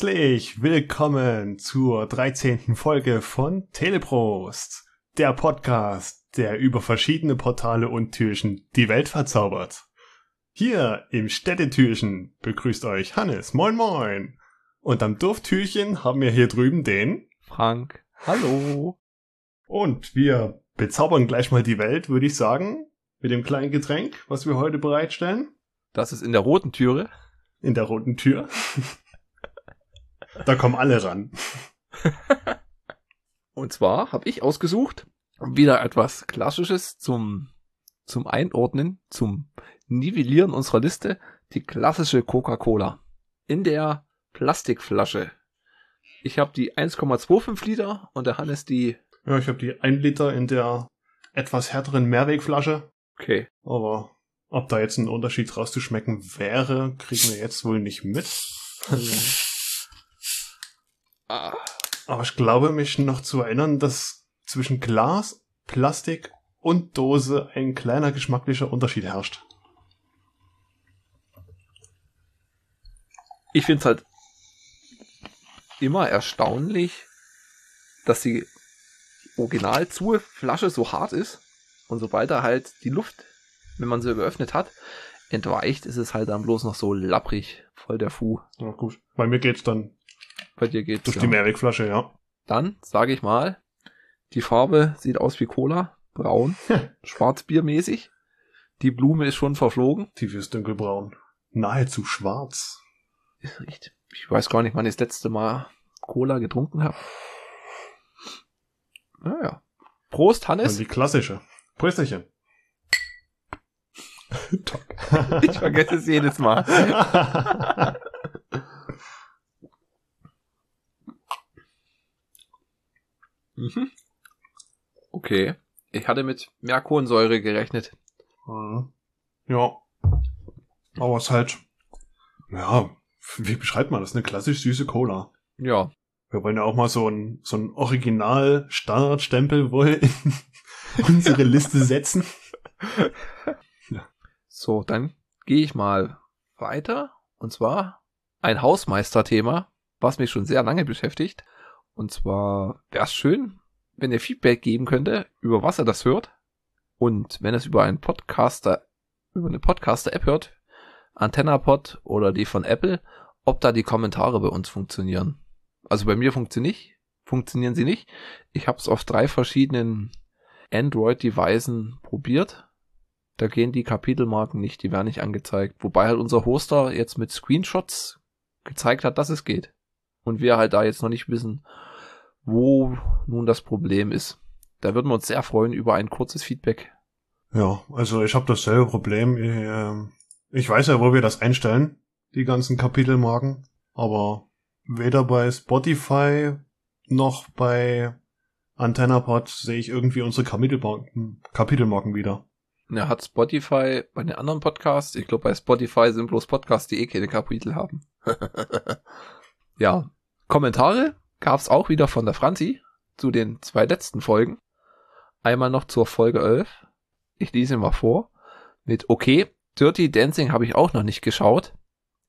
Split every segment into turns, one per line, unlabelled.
Herzlich willkommen zur 13. Folge von Teleprost, der Podcast, der über verschiedene Portale und Türchen die Welt verzaubert. Hier im Städtetürchen begrüßt euch Hannes, moin moin. Und am Dorftürchen haben wir hier drüben den
Frank. Hallo.
Und wir bezaubern gleich mal die Welt, würde ich sagen, mit dem kleinen Getränk, was wir heute bereitstellen.
Das ist in der roten Türe.
In der roten Tür. Da kommen alle ran.
Und zwar habe ich ausgesucht, wieder etwas Klassisches zum, zum Einordnen, zum Nivellieren unserer Liste, die klassische Coca-Cola. In der Plastikflasche. Ich habe die 1,25 Liter und der Hannes die.
Ja, ich habe die 1 Liter in der etwas härteren Mehrwegflasche.
Okay.
Aber ob da jetzt ein Unterschied rauszuschmecken wäre, kriegen wir jetzt wohl nicht mit. Aber ich glaube mich noch zu erinnern, dass zwischen Glas, Plastik und Dose ein kleiner geschmacklicher Unterschied herrscht.
Ich finde es halt immer erstaunlich, dass die original zu Flasche so hart ist und sobald da halt die Luft, wenn man sie geöffnet hat, entweicht, ist es halt dann bloß noch so lapprig, voll der Fu.
Ja, gut. Bei mir geht's dann
Bei dir geht's
durch
ja.
die Mehrwegflasche, ja.
Dann sage ich mal, die Farbe sieht aus wie Cola, braun, schwarzbiermäßig. Die Blume ist schon verflogen.
Tiefes dunkelbraun. Nahezu schwarz.
Ich, ich weiß gar nicht, wann ich das letzte Mal Cola getrunken habe. Naja. Prost,
Und
Hannes.
die klassische. Prösterchen.
Ich vergesse es jedes Mal. Mhm. Okay. Ich hatte mit mehr Kohlensäure gerechnet.
Mhm. ja. Aber es ist halt, ja, wie beschreibt man das? Eine klassisch süße Cola.
Ja.
Wir wollen ja auch mal so ein, so ein Original-Standardstempel wohl in unsere Liste setzen.
So, dann gehe ich mal weiter. Und zwar ein Hausmeisterthema, was mich schon sehr lange beschäftigt. Und zwar wäre es schön, wenn ihr Feedback geben könnte, über was er das hört. Und wenn es über einen Podcaster, über eine Podcaster-App hört, AntennaPod oder die von Apple, ob da die Kommentare bei uns funktionieren. Also bei mir funktionieren nicht, funktionieren sie nicht. Ich habe es auf drei verschiedenen Android-Devices probiert. Da gehen die Kapitelmarken nicht, die werden nicht angezeigt. Wobei halt unser Hoster jetzt mit Screenshots gezeigt hat, dass es geht. Und wir halt da jetzt noch nicht wissen, wo nun das Problem ist. Da würden wir uns sehr freuen über ein kurzes Feedback.
Ja, also ich habe dasselbe Problem. Ich, ähm, ich weiß ja, wo wir das einstellen, die ganzen Kapitelmarken, aber weder bei Spotify noch bei AntennaPod sehe ich irgendwie unsere Kapitelmarken, Kapitelmarken wieder.
Ja, hat Spotify bei den anderen Podcasts, ich glaube bei Spotify sind bloß Podcasts, die eh keine Kapitel haben. ja, Kommentare gab's auch wieder von der Franzi zu den zwei letzten Folgen. Einmal noch zur Folge 11. Ich lese mal vor. Mit okay, Dirty Dancing habe ich auch noch nicht geschaut.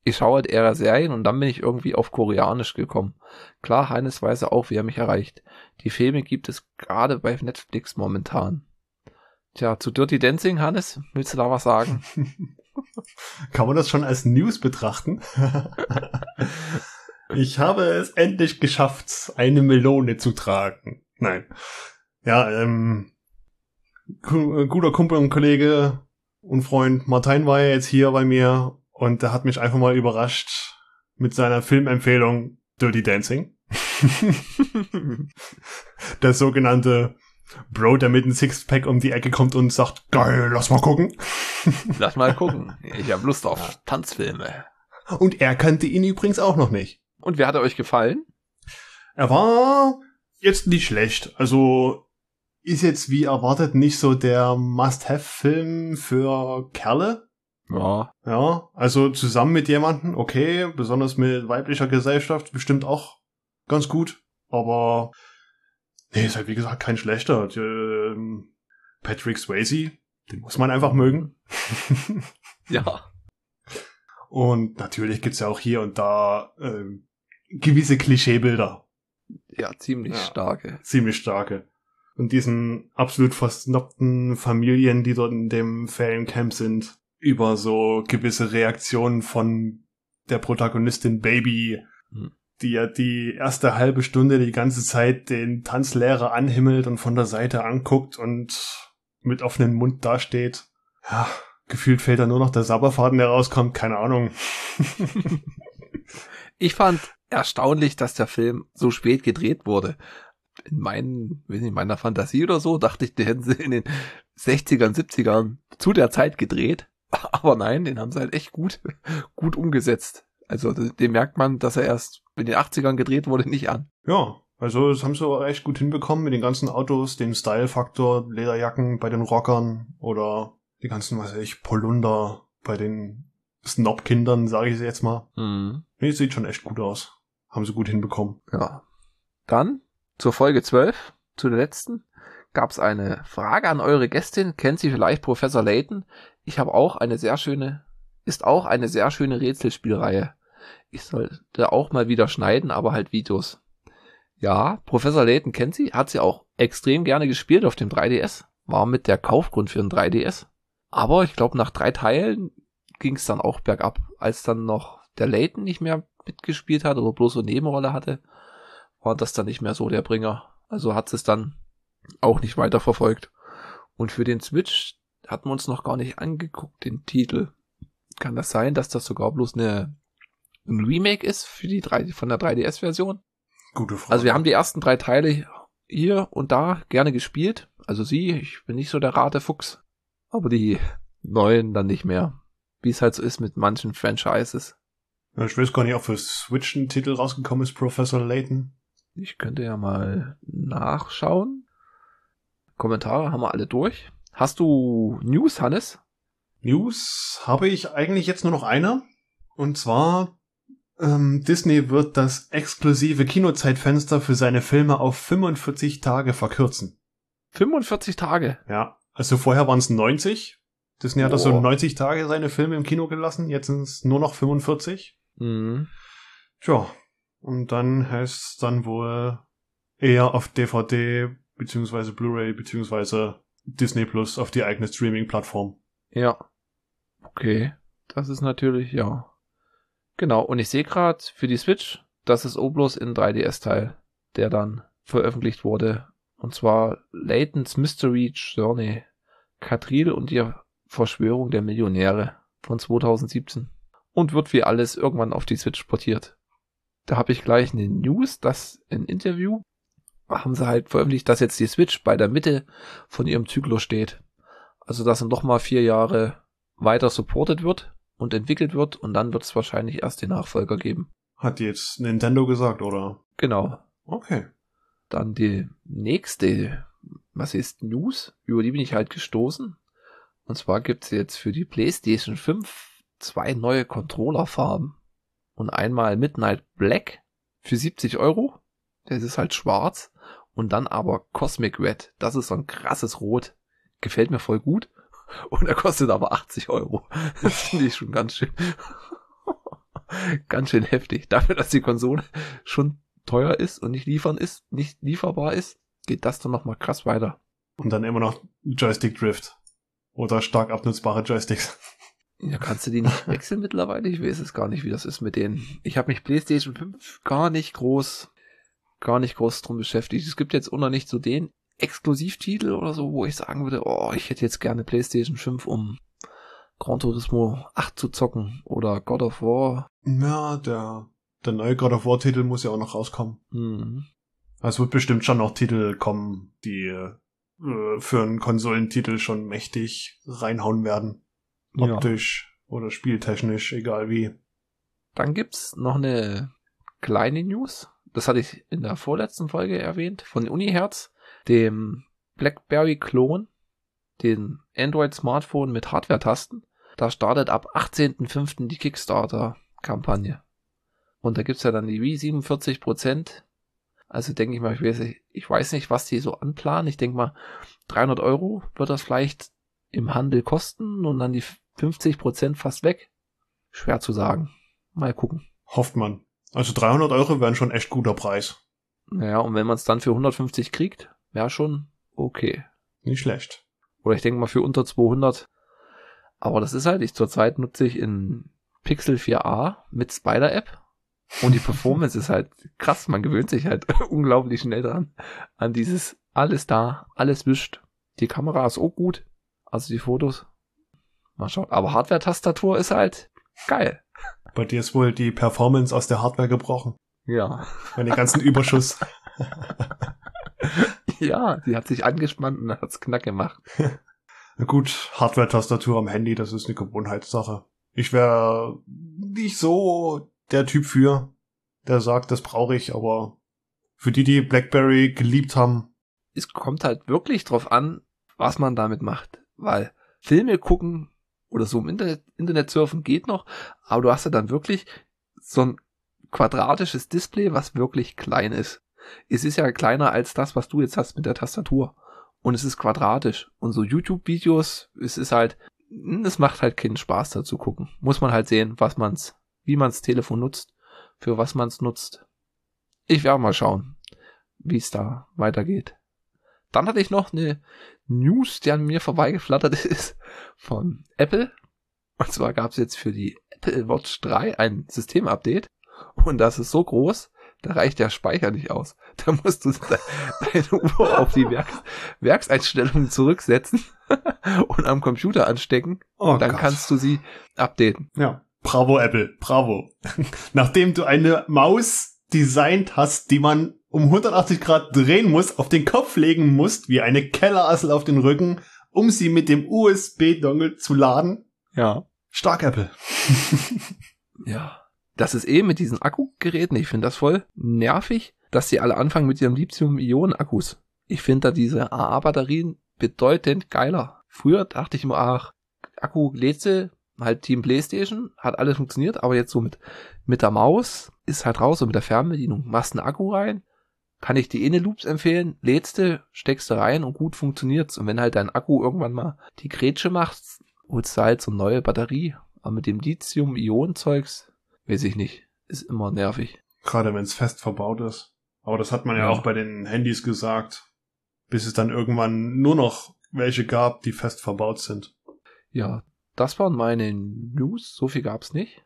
Ich schaue halt eher Serien und dann bin ich irgendwie auf Koreanisch gekommen. Klar, Heines weiß auch, wie er mich erreicht. Die Filme gibt es gerade bei Netflix momentan. Tja, zu Dirty Dancing, Hannes, willst du da was sagen?
Kann man das schon als News betrachten? ich habe es endlich geschafft, eine Melone zu tragen. Nein. Ja, ähm, gu- guter Kumpel und Kollege und Freund Martin war ja jetzt hier bei mir und der hat mich einfach mal überrascht mit seiner Filmempfehlung Dirty Dancing. Der sogenannte Bro, der mit einem Sixpack um die Ecke kommt und sagt, geil, lass mal gucken.
Lass mal gucken. Ich habe Lust auf Tanzfilme.
Und er kannte ihn übrigens auch noch nicht.
Und wie hat er euch gefallen?
Er war jetzt nicht schlecht. Also ist jetzt wie erwartet nicht so der Must-Have-Film für Kerle.
Ja.
Ja, also zusammen mit jemandem, okay, besonders mit weiblicher Gesellschaft, bestimmt auch ganz gut. Aber nee, ist halt wie gesagt kein schlechter. Ähm, Patrick Swayze, den muss man einfach mögen.
Ja.
Und natürlich gibt's ja auch hier und da ähm, gewisse Klischeebilder.
Ja, ziemlich
Ja.
starke.
Ziemlich starke. Und diesen absolut versnobten Familien, die dort in dem Feriencamp sind, über so gewisse Reaktionen von der Protagonistin Baby,
Hm.
die ja die erste halbe Stunde die ganze Zeit den Tanzlehrer anhimmelt und von der Seite anguckt und mit offenem Mund dasteht. Ja, gefühlt fehlt da nur noch der Sabberfaden, der rauskommt, keine Ahnung.
Ich fand erstaunlich, dass der Film so spät gedreht wurde. In meinen, weiß nicht, in meiner Fantasie oder so, dachte ich, den hätten sie in den 60ern, 70ern zu der Zeit gedreht. Aber nein, den haben sie halt echt gut, gut umgesetzt. Also, den merkt man, dass er erst in den 80ern gedreht wurde, nicht an.
Ja, also das haben sie auch echt gut hinbekommen mit den ganzen Autos, dem Style-Faktor, Lederjacken bei den Rockern oder die ganzen, was weiß ich, Polunder bei den Snob-Kindern, sage ich jetzt mal.
Mhm.
Nee, sieht schon echt gut aus. Haben sie gut hinbekommen.
Ja. Dann zur Folge 12, zu der letzten, gab es eine Frage an eure Gästin. Kennt sie vielleicht Professor Layton? Ich habe auch eine sehr schöne, ist auch eine sehr schöne Rätselspielreihe. Ich sollte auch mal wieder schneiden, aber halt Videos. Ja, Professor Layton kennt sie, hat sie auch extrem gerne gespielt auf dem 3DS. War mit der Kaufgrund für ein 3DS. Aber ich glaube, nach drei Teilen ging es dann auch bergab, als dann noch der Layton nicht mehr mitgespielt hat oder bloß so eine Nebenrolle hatte, war das dann nicht mehr so der Bringer. Also hat es dann auch nicht weiter verfolgt. Und für den Switch hatten wir uns noch gar nicht angeguckt, den Titel. Kann das sein, dass das sogar bloß eine, ein Remake ist für die 3, von der 3DS-Version?
Gute Frage.
Also wir haben die ersten drei Teile hier und da gerne gespielt. Also sie, ich bin nicht so der Ratefuchs. Aber die neuen dann nicht mehr. Wie es halt so ist mit manchen Franchises.
Ich weiß gar nicht, ob für Switch ein Titel rausgekommen ist, Professor Layton.
Ich könnte ja mal nachschauen. Kommentare haben wir alle durch. Hast du News, Hannes?
News habe ich eigentlich jetzt nur noch eine. Und zwar, ähm, Disney wird das exklusive Kinozeitfenster für seine Filme auf 45 Tage verkürzen.
45 Tage.
Ja, also vorher waren es 90. Disney hat das so
Boah.
90 Tage seine Filme im Kino gelassen, jetzt sind es nur noch 45.
Mhm.
Tja, und dann heißt es dann wohl eher auf DVD beziehungsweise Blu-ray beziehungsweise Disney Plus auf die eigene Streaming-Plattform.
Ja. Okay. Das ist natürlich, ja. Genau. Und ich sehe gerade für die Switch, das ist Oblos in 3DS-Teil, der dann veröffentlicht wurde. Und zwar Layton's Mystery Journey. Katril und die Verschwörung der Millionäre von 2017. Und wird wie alles irgendwann auf die Switch portiert. Da habe ich gleich eine News, dass ein Interview haben sie halt veröffentlicht, dass jetzt die Switch bei der Mitte von ihrem Zyklus steht. Also dass dann noch mal vier Jahre weiter supported wird und entwickelt wird und dann wird es wahrscheinlich erst den Nachfolger geben.
Hat jetzt Nintendo gesagt, oder?
Genau.
Okay.
Dann die nächste, was ist News? Über die bin ich halt gestoßen. Und zwar gibt's jetzt für die PlayStation 5 zwei neue Controllerfarben. Und einmal Midnight Black für 70 Euro. Das ist halt schwarz. Und dann aber Cosmic Red. Das ist so ein krasses Rot. Gefällt mir voll gut. Und er kostet aber 80 Euro. Das finde ich schon ganz schön. ganz schön heftig. Dafür, dass die Konsole schon teuer ist und nicht liefern ist, nicht lieferbar ist, geht das dann nochmal krass weiter.
Und dann immer noch Joystick Drift. Oder stark abnutzbare Joysticks.
Ja, kannst du die nicht wechseln mittlerweile? Ich weiß es gar nicht, wie das ist mit denen. Ich habe mich PlayStation 5 gar nicht groß, gar nicht groß drum beschäftigt. Es gibt jetzt noch nicht so den Exklusivtitel oder so, wo ich sagen würde, oh, ich hätte jetzt gerne PlayStation 5, um Gran Turismo 8 zu zocken oder God of War.
Ja, der, der neue God of War Titel muss ja auch noch rauskommen.
Hm.
Es wird bestimmt schon noch Titel kommen, die äh, für einen Konsolentitel schon mächtig reinhauen werden.
Ja.
Optisch oder spieltechnisch, egal wie.
Dann gibt's noch eine kleine News. Das hatte ich in der vorletzten Folge erwähnt, von Uniherz, dem BlackBerry-Klon, den Android-Smartphone mit Hardware-Tasten. Da startet ab 18.05. die Kickstarter-Kampagne. Und da gibt's ja dann die Wii 47%. Also denke ich mal, ich weiß, nicht, ich weiß nicht, was die so anplanen. Ich denke mal, 300 Euro wird das vielleicht im Handel kosten und dann die 50% fast weg. Schwer zu sagen. Mal gucken.
Hofft man. Also 300 Euro wären schon echt guter Preis.
Naja, und wenn man es dann für 150 kriegt, wäre schon okay.
Nicht schlecht.
Oder ich denke mal für unter 200. Aber das ist halt, ich zurzeit nutze ich in Pixel 4a mit Spider-App. Und die Performance ist halt krass. Man gewöhnt sich halt unglaublich schnell dran. An dieses alles da, alles wischt. Die Kamera ist auch gut. Also die Fotos. Mal schauen. Aber Hardware-Tastatur ist halt geil.
Bei dir ist wohl die Performance aus der Hardware gebrochen.
Ja.
Bei den ganzen Überschuss.
ja, die hat sich angespannt und hat's knack gemacht.
Na gut, Hardware-Tastatur am Handy, das ist eine Gewohnheitssache. Ich wäre nicht so der Typ für, der sagt, das brauche ich, aber für die, die BlackBerry geliebt haben.
Es kommt halt wirklich drauf an, was man damit macht. Weil Filme gucken oder so im Internet, Internet surfen geht noch, aber du hast ja dann wirklich so ein quadratisches Display, was wirklich klein ist. Es ist ja kleiner als das, was du jetzt hast mit der Tastatur. Und es ist quadratisch. Und so YouTube-Videos, es ist halt, es macht halt keinen Spaß da zu gucken. Muss man halt sehen, was man's, wie man's Telefon nutzt, für was man's nutzt. Ich werde mal schauen, wie es da weitergeht. Dann hatte ich noch eine News, die an mir vorbeigeflattert ist, von Apple. Und zwar gab es jetzt für die Apple Watch 3 ein Systemupdate. Und das ist so groß, da reicht der Speicher nicht aus. Da musst du deine Uhr auf die Werks Werkseinstellungen zurücksetzen und am Computer anstecken. Oh dann Gott. kannst du sie updaten.
Ja. Bravo, Apple. Bravo. Nachdem du eine Maus designt hast, die man um 180 Grad drehen muss, auf den Kopf legen musst, wie eine Kellerassel auf den Rücken, um sie mit dem USB-Dongle zu laden.
Ja.
Stark, Apple.
ja. Das ist eh mit diesen Akkugeräten, ich finde das voll nervig, dass sie alle anfangen mit ihrem Lithium-Ionen-Akkus. Ich finde da diese AA-Batterien bedeutend geiler. Früher dachte ich immer, ach, Akku lädst du, halt Team Playstation, hat alles funktioniert, aber jetzt so mit, mit der Maus ist halt raus und mit der Fernbedienung. Machst einen Akku rein, kann ich die Inne-Loops empfehlen, lädst du, steckst du rein und gut funktioniert's. Und wenn halt dein Akku irgendwann mal die Grätsche macht, holst du halt so eine neue Batterie. Aber mit dem Lithium-Ionen-Zeugs weiß ich nicht. Ist immer nervig.
Gerade wenn es fest verbaut ist. Aber das hat man ja. ja auch bei den Handys gesagt. Bis es dann irgendwann nur noch welche gab, die fest verbaut sind.
Ja, das waren meine News. So viel gab's nicht.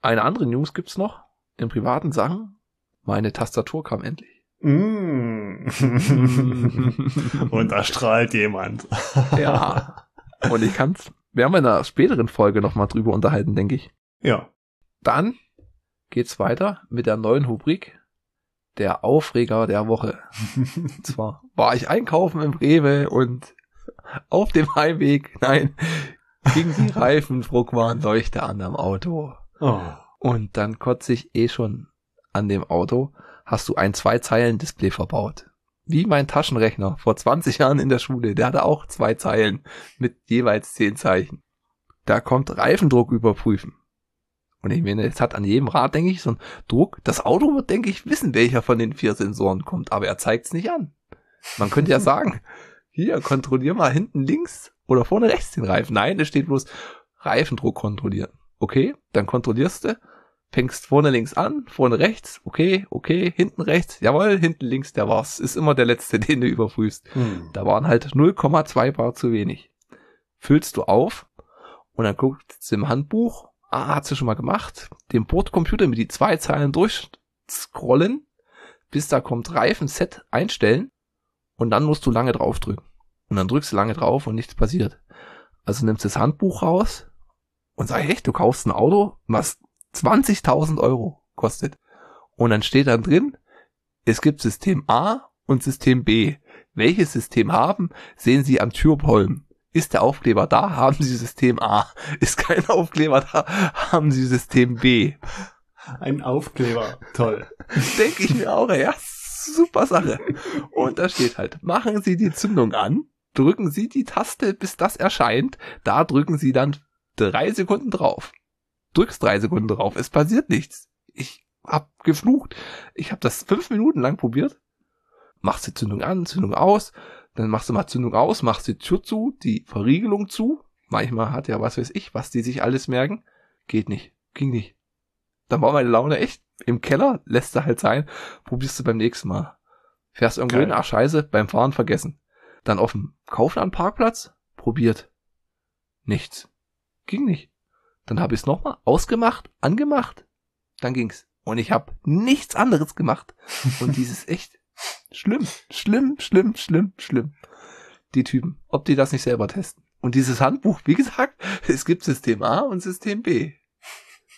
Eine andere News gibt's noch. In privaten Sachen. Meine Tastatur kam endlich.
Mm. Und da strahlt jemand.
ja. Und ich kann's. Wir haben in einer späteren Folge nochmal drüber unterhalten, denke ich.
Ja.
Dann geht's weiter mit der neuen Rubrik der Aufreger der Woche. und zwar war ich einkaufen im Rewe und auf dem Heimweg, nein, ging die Reifendruckwarnleuchte an am Auto. Oh. Und dann kotze ich eh schon an dem Auto, hast du ein Zwei-Zeilen-Display verbaut. Wie mein Taschenrechner vor 20 Jahren in der Schule, der hatte auch zwei Zeilen mit jeweils zehn Zeichen. Da kommt Reifendruck überprüfen. Und ich meine, es hat an jedem Rad, denke ich, so einen Druck. Das Auto wird, denke ich, wissen, welcher von den vier Sensoren kommt, aber er zeigt es nicht an. Man könnte ja sagen, hier, kontrollier mal hinten links oder vorne rechts den Reifen. Nein, es steht bloß Reifendruck kontrollieren. Okay, dann kontrollierst du, fängst vorne links an, vorne rechts, okay, okay, hinten rechts, jawohl, hinten links, der war's. Ist immer der letzte, den du überprüfst. Hm. Da waren halt 0,2 Bar zu wenig. Füllst du auf und dann guckst du im Handbuch ah, hat sie schon mal gemacht, den Bordcomputer mit die zwei Zeilen durchscrollen, bis da kommt Reifen-Set einstellen und dann musst du lange draufdrücken. Und dann drückst du lange drauf und nichts passiert. Also nimmst du das Handbuch raus und sag, echt, du kaufst ein Auto, was 20.000 Euro kostet. Und dann steht dann drin, es gibt System A und System B. Welches System haben, sehen Sie am Türpollen. Ist der Aufkleber da, haben Sie System A. Ist kein Aufkleber da, haben Sie System B.
Ein Aufkleber, toll.
Denke ich mir auch, ja, super Sache. Und da steht halt, machen Sie die Zündung an, drücken Sie die Taste, bis das erscheint, da drücken Sie dann drei Sekunden drauf. Drückst drei Sekunden drauf, es passiert nichts. Ich hab geflucht. Ich hab das fünf Minuten lang probiert. Machst die Zündung an, Zündung aus, dann machst du mal Zündung aus, machst die Tür zu, die Verriegelung zu. Manchmal hat ja was weiß ich, was die sich alles merken. Geht nicht. Ging nicht. Dann war meine Laune echt im Keller, lässt du halt sein, probierst du beim nächsten Mal. Fährst irgendwo
Geil.
hin, ach scheiße, beim Fahren vergessen. Dann auf dem Kaufland-Parkplatz, probiert. Nichts. Ging nicht. Dann habe ich es nochmal ausgemacht, angemacht, dann ging's. Und ich habe nichts anderes gemacht. Und dieses echt schlimm, schlimm, schlimm, schlimm, schlimm. Die Typen, ob die das nicht selber testen. Und dieses Handbuch, wie gesagt, es gibt System A und System B.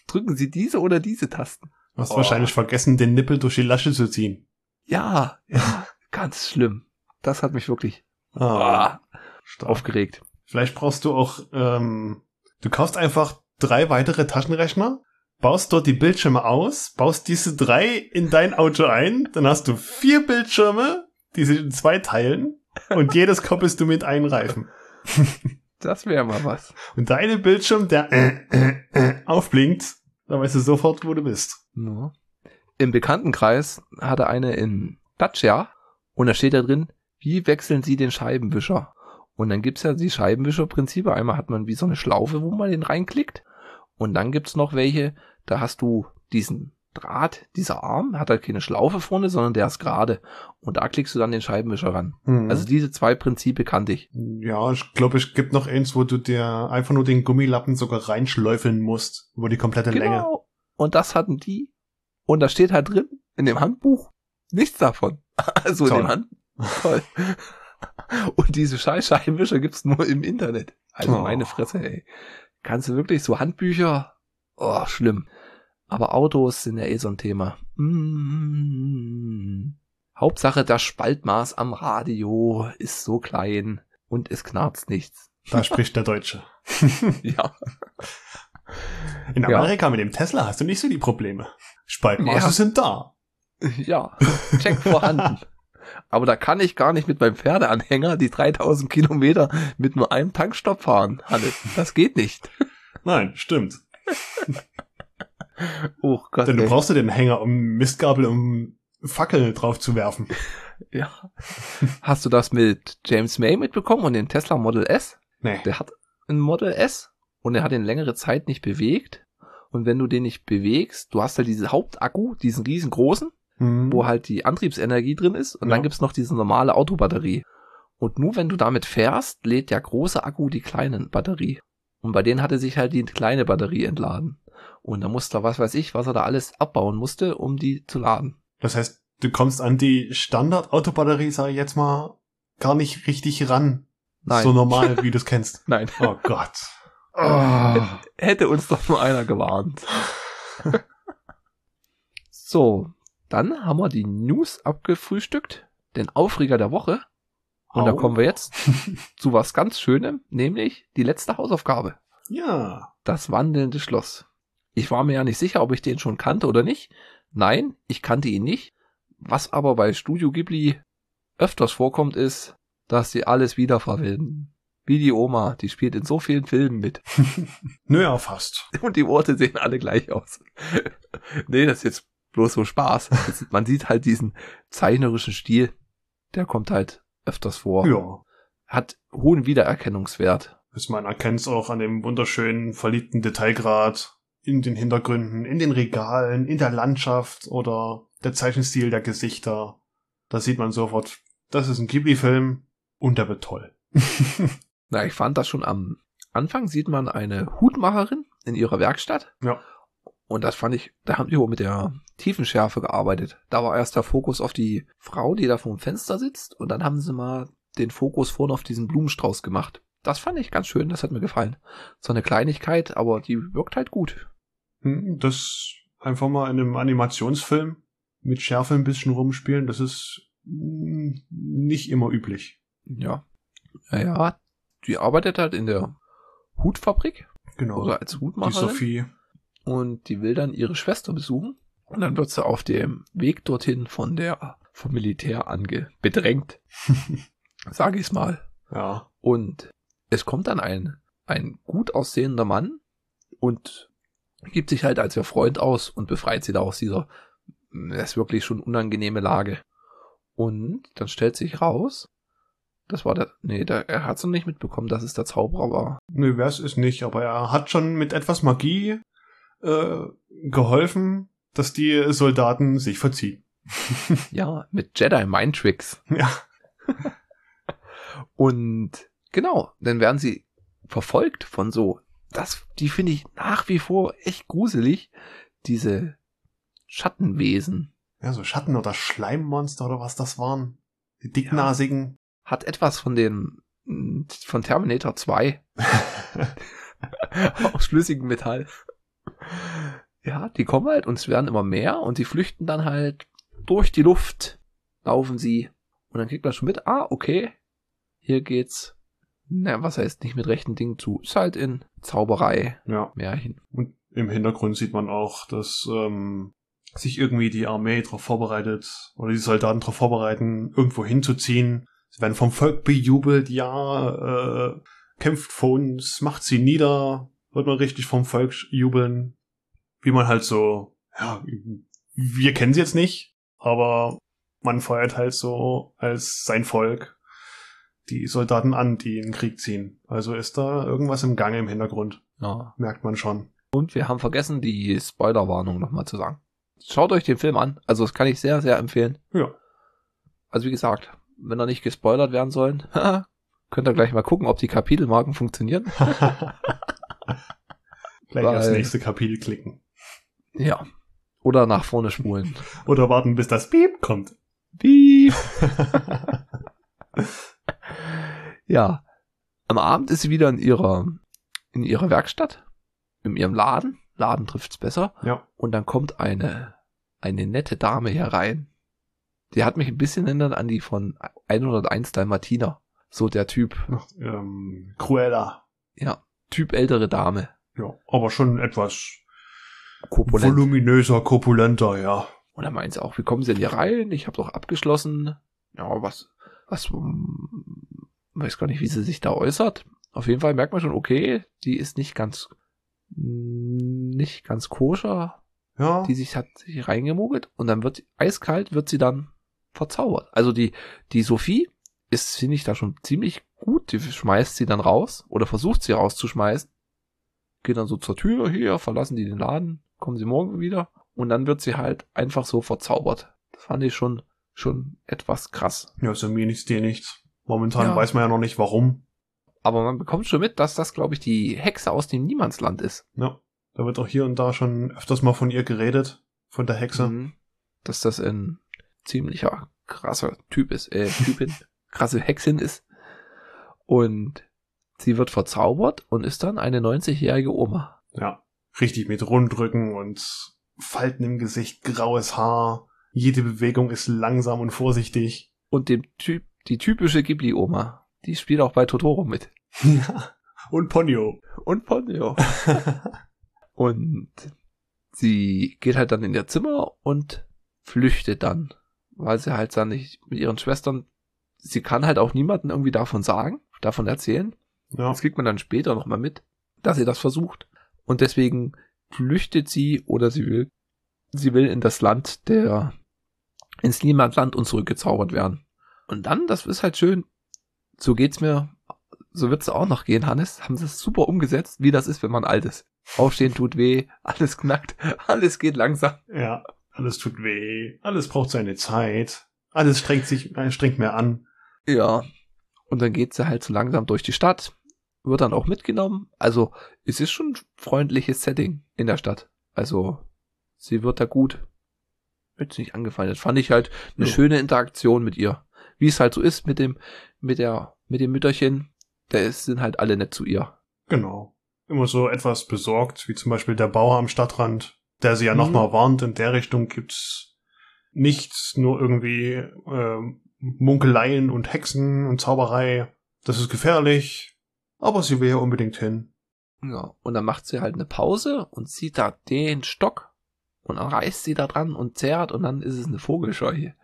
Drücken Sie diese oder diese Tasten.
Du hast
Oh.
wahrscheinlich vergessen, den Nippel durch die Lasche zu ziehen.
Ja, ja, ganz schlimm. Das hat mich wirklich
ah, stark.
aufgeregt.
Vielleicht brauchst du auch, ähm, du kaufst einfach drei weitere Taschenrechner, baust dort die Bildschirme aus, baust diese drei in dein Auto ein, dann hast du vier Bildschirme, die sich in zwei teilen und jedes koppelst du mit einem Reifen.
Das wäre mal was.
Und deine Bildschirm, der äh, äh, äh, aufblinkt, dann weißt du sofort, wo du bist.
Ja. Im Bekanntenkreis hatte eine in Dacia und da steht da drin, wie wechseln Sie den Scheibenwischer? Und dann gibt's ja die Scheibenwischerprinzipe. Einmal hat man wie so eine Schlaufe, wo man den reinklickt. Und dann gibt's noch welche, da hast du diesen Draht, dieser Arm, hat halt keine Schlaufe vorne, sondern der ist gerade. Und da klickst du dann den Scheibenwischer ran.
Mhm.
Also diese zwei Prinzipe kannte ich.
ja, ich glaube, es gibt noch eins, wo du dir einfach nur den Gummilappen sogar reinschläufeln musst, über die komplette Länge.
Genau. Und das hatten die. Und da steht halt drin, in dem Handbuch, nichts davon. Also in
Toll.
dem Handbuch. Toll. Und diese scheiß Scheibenwischer gibt's nur im Internet. Also
Oh.
meine Fresse, ey. Kannst du wirklich so Handbücher? Oh, schlimm. Aber Autos sind ja eh so ein Thema. Mm. Hauptsache, das Spaltmaß am Radio ist so klein und es knarzt nichts.
Da spricht der Deutsche.
Ja.
In
Ja.
Amerika mit dem Tesla hast du nicht so die Probleme. Spaltmaße
Ja.
sind da.
Ja, check vorhanden. Aber da kann ich gar nicht mit meinem Pferdeanhänger die 3000 Kilometer mit nur einem Tankstopp fahren, Hannes. Das geht nicht.
Nein, stimmt.
Oh Gott.
Denn du
ey.
brauchst ja den Hänger, um Mistgabel, um Fackel drauf zu werfen.
ja. Hast du das mit James May mitbekommen und den Tesla Model S?
Nee.
Der hat ein Model S und er hat ihn längere Zeit nicht bewegt. Und wenn du den nicht bewegst, du hast halt diesen Hauptakku, diesen riesengroßen,
Hm.
wo halt die Antriebsenergie drin ist und
Ja.
dann gibt's noch diese normale Autobatterie. Und nur wenn du damit fährst, lädt der große Akku die kleine Batterie. Und bei denen hatte sich halt die kleine Batterie entladen. Und da musste er, was weiß ich, was er da alles abbauen musste, um die zu laden.
Das heißt, du kommst an die Standard-Autobatterie, sag ich jetzt mal, gar nicht richtig ran.
Nein.
So normal, wie du es kennst.
Nein.
Oh Gott. Oh.
Hätte uns doch nur einer gewarnt. so, dann haben wir die News abgefrühstückt, den Aufreger der Woche. Und da
Au.
kommen wir jetzt zu was ganz Schönem, nämlich die letzte Hausaufgabe.
Ja.
Das wandelnde Schloss. Ich war mir ja nicht sicher, ob ich den schon kannte oder nicht. Nein, ich kannte ihn nicht. Was aber bei Studio Ghibli öfters vorkommt, ist, dass sie alles wiederverwenden. Wie die Oma, die spielt in so vielen Filmen mit.
Naja, fast.
Und die Worte sehen alle gleich aus. nee, das ist jetzt bloß so Spaß. Man sieht halt diesen zeichnerischen Stil. Der kommt halt öfters vor.
Ja.
Hat hohen Wiedererkennungswert.
Man erkennt es auch an dem wunderschönen, verliebten Detailgrad in den Hintergründen, in den Regalen, in der Landschaft oder der Zeichenstil der Gesichter. Da sieht man sofort, das ist ein Ghibli-Film und der wird toll.
Na, ich fand das schon am Anfang sieht man eine Hutmacherin in ihrer Werkstatt.
Ja.
Und das fand ich, da haben die wohl mit der Tiefenschärfe gearbeitet. Da war erst der Fokus auf die Frau, die da vor dem Fenster sitzt. Und dann haben sie mal den Fokus vorne auf diesen Blumenstrauß gemacht. Das fand ich ganz schön, das hat mir gefallen. So eine Kleinigkeit, aber die wirkt halt gut.
Hm, Das einfach mal in einem Animationsfilm mit Schärfe ein bisschen rumspielen, das ist mm, nicht immer üblich.
Ja. Naja, die arbeitet halt in der Hutfabrik
Genau.
oder als
Die
Hutmacherin.
Sophie.
Und die will dann ihre Schwester besuchen. Und dann wird sie auf dem Weg dorthin von der vom Militär ange bedrängt, sage ich's mal.
Ja.
Und es kommt dann ein ein gut aussehender Mann und gibt sich halt als ihr Freund aus und befreit sie da aus dieser das ist wirklich schon unangenehme Lage. Und dann stellt sich raus, das war der, nee, der, er hat's noch nicht mitbekommen, dass es der Zauberer war.
Nö, wer es ist nicht, aber er hat schon mit etwas Magie äh, geholfen, dass die Soldaten sich verziehen.
ja, mit Jedi Mind Tricks.
Ja.
Und genau, dann werden sie verfolgt von so, das, die finde ich nach wie vor echt gruselig, diese Schattenwesen.
Ja, so Schatten- oder Schleimmonster oder was das waren. Die dicknasigen.
Hat etwas von den, von Terminator 2. Aus flüssigem Metall. Ja, die kommen halt und es werden immer mehr und die flüchten dann halt durch die Luft, laufen sie. Und dann kriegt man schon mit, ah, okay, hier geht's, na, was heißt nicht mit rechten Dingen zu, ist halt in Zauberei,
Ja.
Märchen.
Und im Hintergrund sieht man auch, dass ähm, sich irgendwie die Armee darauf vorbereitet oder die Soldaten darauf vorbereiten, irgendwo hinzuziehen. Sie werden vom Volk bejubelt, ja, äh, kämpft vor uns, macht sie nieder, wird man richtig vom Volk jubeln. Wie man halt so, ja, wir kennen sie jetzt nicht, aber man feuert halt so als sein Volk die Soldaten an, die in den Krieg ziehen. Also ist da irgendwas im Gange im Hintergrund,
Ja.
merkt man schon.
Und wir haben vergessen, die Spoilerwarnung nochmal zu sagen. Schaut euch den Film an, also das kann ich sehr, sehr empfehlen.
Ja.
Also wie gesagt, wenn er nicht gespoilert werden sollen, könnt ihr gleich mal gucken, ob die Kapitelmarken funktionieren.
Gleich
Weil-
aufs nächste Kapitel klicken.
Ja. Oder nach vorne spulen.
Oder warten, bis das Piep kommt.
Piep. ja. Am Abend ist sie wieder in ihrer, in ihrer Werkstatt, in ihrem Laden. Laden trifft's besser.
ja.
Und dann kommt eine, eine nette Dame herein. Die hat mich ein bisschen erinnert an die von 101 Dalmatiner. So der Typ,
Ähm, Cruella.
ja, Typ ältere Dame.
Ja. Aber schon etwas
Korpulent.
voluminöser, korpulenter, ja.
Und dann meint sie auch, wie kommen Sie denn hier rein? Ich habe doch abgeschlossen. Ja, was, was, weiß gar nicht, wie sie sich da äußert. Auf jeden Fall merkt man schon, okay, die ist nicht ganz, nicht ganz koscher,
Ja.
die sich hat sich reingemogelt und dann wird eiskalt, wird sie dann verzaubert. Also die, die Sophie ist, finde ich, da schon ziemlich gut. Die schmeißt sie dann raus oder versucht sie rauszuschmeißen. Geht dann so zur Tür hier, verlassen die den Laden, kommen sie morgen wieder und dann wird sie halt einfach so verzaubert. Das fand ich schon, schon etwas krass.
Ja, ist ja mir nichts, dir nichts. Momentan
Ja.
weiß man ja noch nicht, warum.
Aber man bekommt schon mit, dass das, glaube ich, die Hexe aus dem Niemandsland ist.
Ja. Da wird auch hier und da schon öfters mal von ihr geredet. Von der Hexe.
Mhm. Dass das ein ziemlicher krasser Typ ist, äh, Typin, krasse Hexin ist. Und sie wird verzaubert und ist dann eine 90-jährige Oma.
Ja. Richtig mit Rundrücken und Falten im Gesicht, graues Haar. Jede Bewegung ist langsam und vorsichtig.
Und dem Typ, die typische Ghibli-Oma, die spielt auch bei Totoro mit.
Ja. Und Ponyo.
Und Ponyo. Und sie geht halt dann in ihr Zimmer und flüchtet dann, weil sie halt dann nicht mit ihren Schwestern, sie kann halt auch niemanden irgendwie davon sagen, davon erzählen.
ja.
Das kriegt man dann später nochmal mit, dass sie das versucht. Und deswegen flüchtet sie oder sie will, sie will in das Land der, ins Niemandsland und zurückgezaubert werden. Und dann, das ist halt schön, so geht's mir, so wird's auch noch gehen, Hannes, haben sie es super umgesetzt, wie das ist, wenn man alt ist. Aufstehen tut weh, alles knackt, alles geht langsam.
Ja. Alles tut weh. Alles braucht seine Zeit. Alles strengt sich, äh, strengt mehr an.
Ja. Und dann geht sie halt so langsam durch die Stadt, wird dann auch mitgenommen. Also, es ist schon ein freundliches Setting in der Stadt. Also, sie wird da gut. Wird nicht angefeindet. Fand ich halt eine
Ja.
schöne Interaktion mit ihr. Wie es halt so ist mit dem, mit der, mit dem Mütterchen. Da ist- sind halt alle nett zu ihr.
Genau. Immer so etwas besorgt, wie zum Beispiel der Bauer am Stadtrand, der sie ja
Mhm.
nochmal warnt, in der Richtung gibt's nichts, nur irgendwie ähm, Munkeleien und Hexen und Zauberei. Das ist gefährlich, aber sie will ja unbedingt hin.
Ja. Und dann macht sie halt eine Pause und sieht da den Stock. Und dann reißt sie da dran und zerrt und dann ist es eine Vogelscheu hier.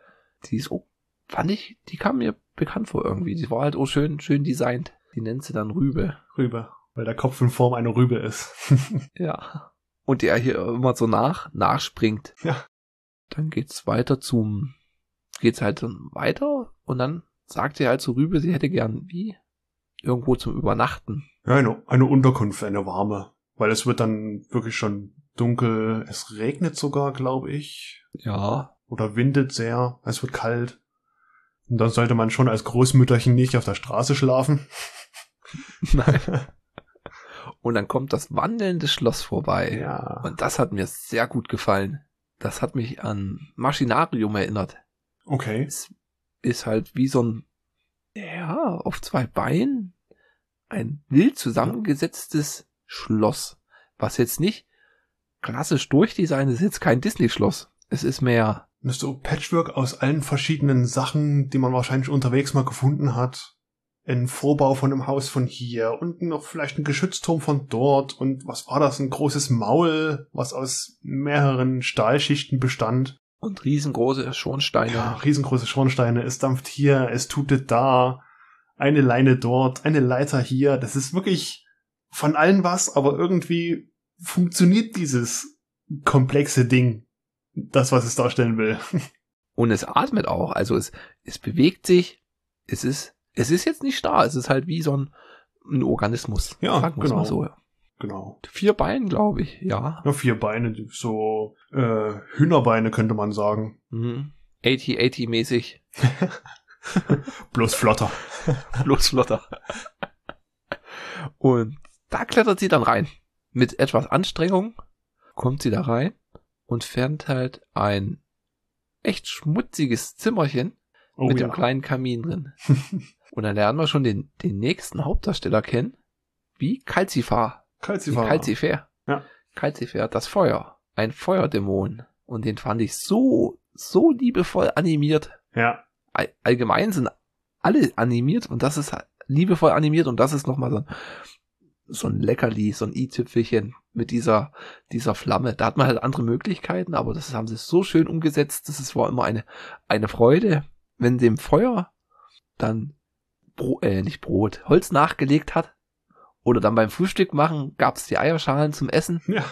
Die ist, oh, fand ich, die kam mir bekannt vor irgendwie. Die war halt auch schön, schön designt. Die nennt sie dann Rübe.
Rübe, weil der Kopf in Form einer Rübe ist.
Ja. Und der hier immer so nach, nachspringt.
Ja.
Dann geht's weiter zum, geht's halt dann weiter und dann sagt sie halt zu Rübe, sie hätte gern wie? Irgendwo zum Übernachten.
ja, eine, eine Unterkunft, eine warme, weil es wird dann wirklich schon dunkel. Es regnet sogar, glaube ich.
Ja.
Oder windet sehr. Es wird kalt. Und dann sollte man schon als Großmütterchen nicht auf der Straße schlafen.
Nein. Und dann kommt das wandelnde Schloss vorbei.
Ja.
Und das hat mir sehr gut gefallen. Das hat mich an Maschinarium erinnert.
Okay.
Es ist halt wie so ein, ja, auf zwei Beinen ein wild zusammengesetztes Schloss. Was jetzt nicht klassisch durchdesignt ist, jetzt kein Disney-Schloss. Es ist mehr,
ist so Patchwork aus allen verschiedenen Sachen, die man wahrscheinlich unterwegs mal gefunden hat. Ein Vorbau von einem Haus von hier und noch vielleicht ein Geschützturm von dort und was war das? Ein großes Maul, was aus mehreren Stahlschichten bestand.
Und riesengroße Schornsteine.
Ja, riesengroße Schornsteine. Es dampft hier, es tutet da. Eine Leine dort, eine Leiter hier. Das ist wirklich von allen was, aber irgendwie funktioniert dieses komplexe Ding. Das, was es darstellen will.
Und es atmet auch. Also es, es bewegt sich. Es ist, es ist jetzt nicht starr. Es ist halt wie so ein, ein Organismus.
Ja, genau.
mal so.
Genau.
Vier Beine, glaube ich. Ja.
Ja, vier Beine, so äh, Hühnerbeine könnte man sagen.
Mhm. 80-80 mäßig.
Bloß flotter.
Bloß flotter. Und da klettert sie dann rein. Mit etwas Anstrengung kommt sie da rein und fährt halt ein echt schmutziges Zimmerchen
Oh
mit
ja.
dem kleinen Kamin drin. und dann lernen wir schon den, den nächsten Hauptdarsteller kennen, wie Calcifer.
Calcifer.
Calcifer.
Ja.
Calcifer, das Feuer. Ein Feuerdämon. Und den fand ich so, so liebevoll animiert.
Ja.
All, allgemein sind alle animiert und das ist liebevoll animiert und das ist nochmal so ein, so ein Leckerli, so ein i-Tüpfelchen mit dieser, dieser Flamme. Da hat man halt andere Möglichkeiten, aber das haben sie so schön umgesetzt. Das ist, war immer eine, eine Freude, wenn dem Feuer dann Bro äh, nicht Brot, Holz nachgelegt hat. Oder dann beim Frühstück machen gab's die Eierschalen zum Essen.
Ja.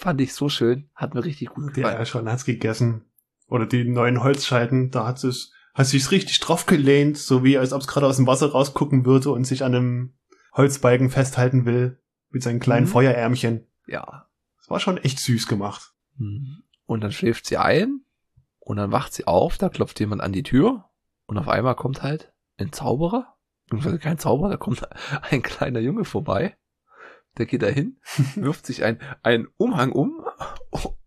Fand ich so schön. Hat mir richtig gut
Die
gefallen.
Eierschalen hat's gegessen. Oder die neuen Holzscheiten, da hat es, hat sich's richtig drauf gelehnt, so wie als ob es gerade aus dem Wasser rausgucken würde und sich an einem Holzbalken festhalten will. Mit seinen kleinen
Mhm.
Feuerärmchen.
Ja,
Das war schon echt süß gemacht.
Mhm. Und dann schläft sie ein und dann wacht sie auf, da klopft jemand an die Tür und auf einmal kommt halt ein Zauberer, kein Zauberer, da kommt ein kleiner Junge vorbei, der geht dahin, wirft sich ein, ein Umhang um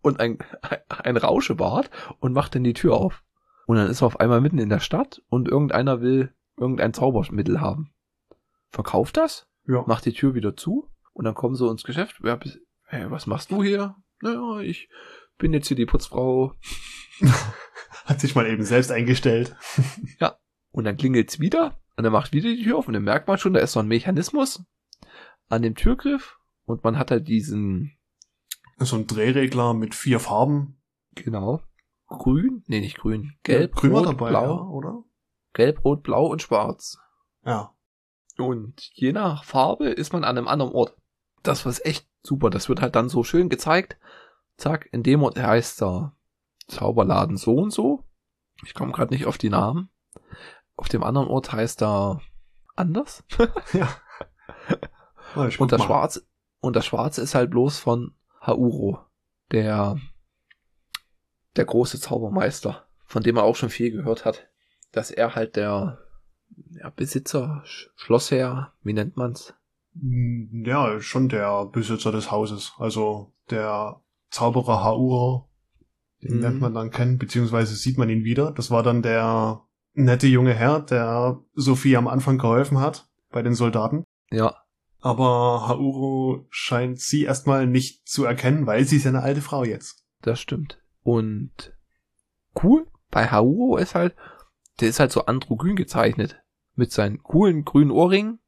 und ein, ein Rauschebart und macht dann die Tür auf. Und dann ist er auf einmal mitten in der Stadt und irgendeiner will irgendein Zaubermittel haben. Verkauft das,
Ja.
macht die Tür wieder zu und dann kommen sie ins Geschäft. Ja, hey, was machst du hier? Naja, ich bin jetzt hier die Putzfrau.
Hat sich mal eben selbst eingestellt.
Und dann klingelt's wieder und dann macht wieder die Tür auf und dann merkt man schon, da ist so ein Mechanismus an dem Türgriff und man hat halt diesen,
So ein Drehregler mit vier Farben.
genau, grün, nee, nicht grün, gelb,
Grün war
rot,
dabei,
blau,
ja, oder?
gelb, rot, blau und schwarz.
Ja.
Und je nach Farbe ist man an einem anderen Ort. Das war echt super. Das wird halt dann so schön gezeigt. Zack, in dem Ort heißt der Zauberladen so und so. Ich komme gerade nicht auf die Namen. Auf dem anderen Ort heißt er anders.
Ja. Ich
Und das
mal.
Schwarze, und das Schwarze ist halt bloß von Hauro, der, der große Zaubermeister, von dem er auch schon viel gehört hat. Dass er halt der, ja, Besitzer, Sch- Schlossherr, wie nennt man's?
Mm, Ja, schon der Besitzer des Hauses. Also der Zauberer Hauro, den
Mhm.
lernt man dann kennen, beziehungsweise sieht man ihn wieder. Das war dann der nette junge Herr, der Sophie am Anfang geholfen hat bei den Soldaten.
Ja,
Aber Hauro scheint sie erstmal nicht zu erkennen, weil sie ist ja eine alte Frau jetzt.
das stimmt. Und cool bei Hauro ist halt, der ist halt so androgyn gezeichnet. Mit seinen coolen grünen Ohrringen.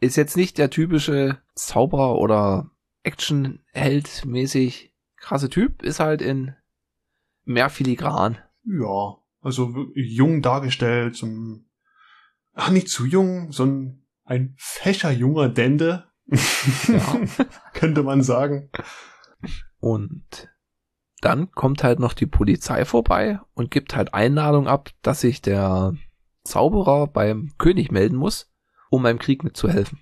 Ist jetzt nicht der typische Zauberer oder Actionheld mäßig krasse Typ. Ist halt in mehr filigran.
Ja, also jung dargestellt, so ein, ach, nicht zu jung, so ein, ein fächerjunger Dende.
Ja.
Könnte man sagen.
Und dann kommt halt noch die Polizei vorbei und gibt halt Einladung ab, dass sich der Zauberer beim König melden muss, um beim Krieg mitzuhelfen.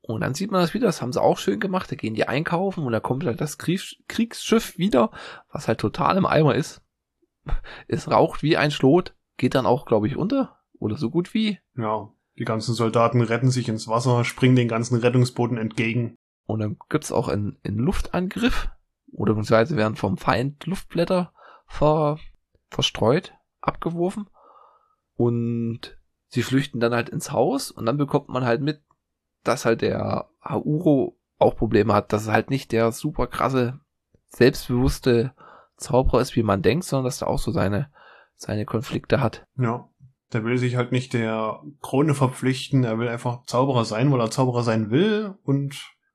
Und dann sieht man das wieder, das haben sie auch schön gemacht. Da gehen die einkaufen und da kommt halt das Kriegs Kriegsschiff wieder, was halt total im Eimer ist. Es raucht wie ein Schlot, geht dann auch, glaube ich, unter. Oder so gut wie.
Ja, die ganzen Soldaten retten sich ins Wasser, springen den ganzen Rettungsbooten entgegen.
Und dann gibt's auch einen, einen Luftangriff. Oder beziehungsweise werden vom Feind Luftblätter ver, verstreut, abgeworfen. Und sie flüchten dann halt ins Haus und dann bekommt man halt mit, dass halt der Hauro auch Probleme hat, dass er halt nicht der super krasse, selbstbewusste Zauberer ist, wie man denkt, sondern dass er auch so seine, seine Konflikte hat.
Ja. Der will sich halt nicht der Krone verpflichten, er will einfach Zauberer sein, weil er Zauberer sein will und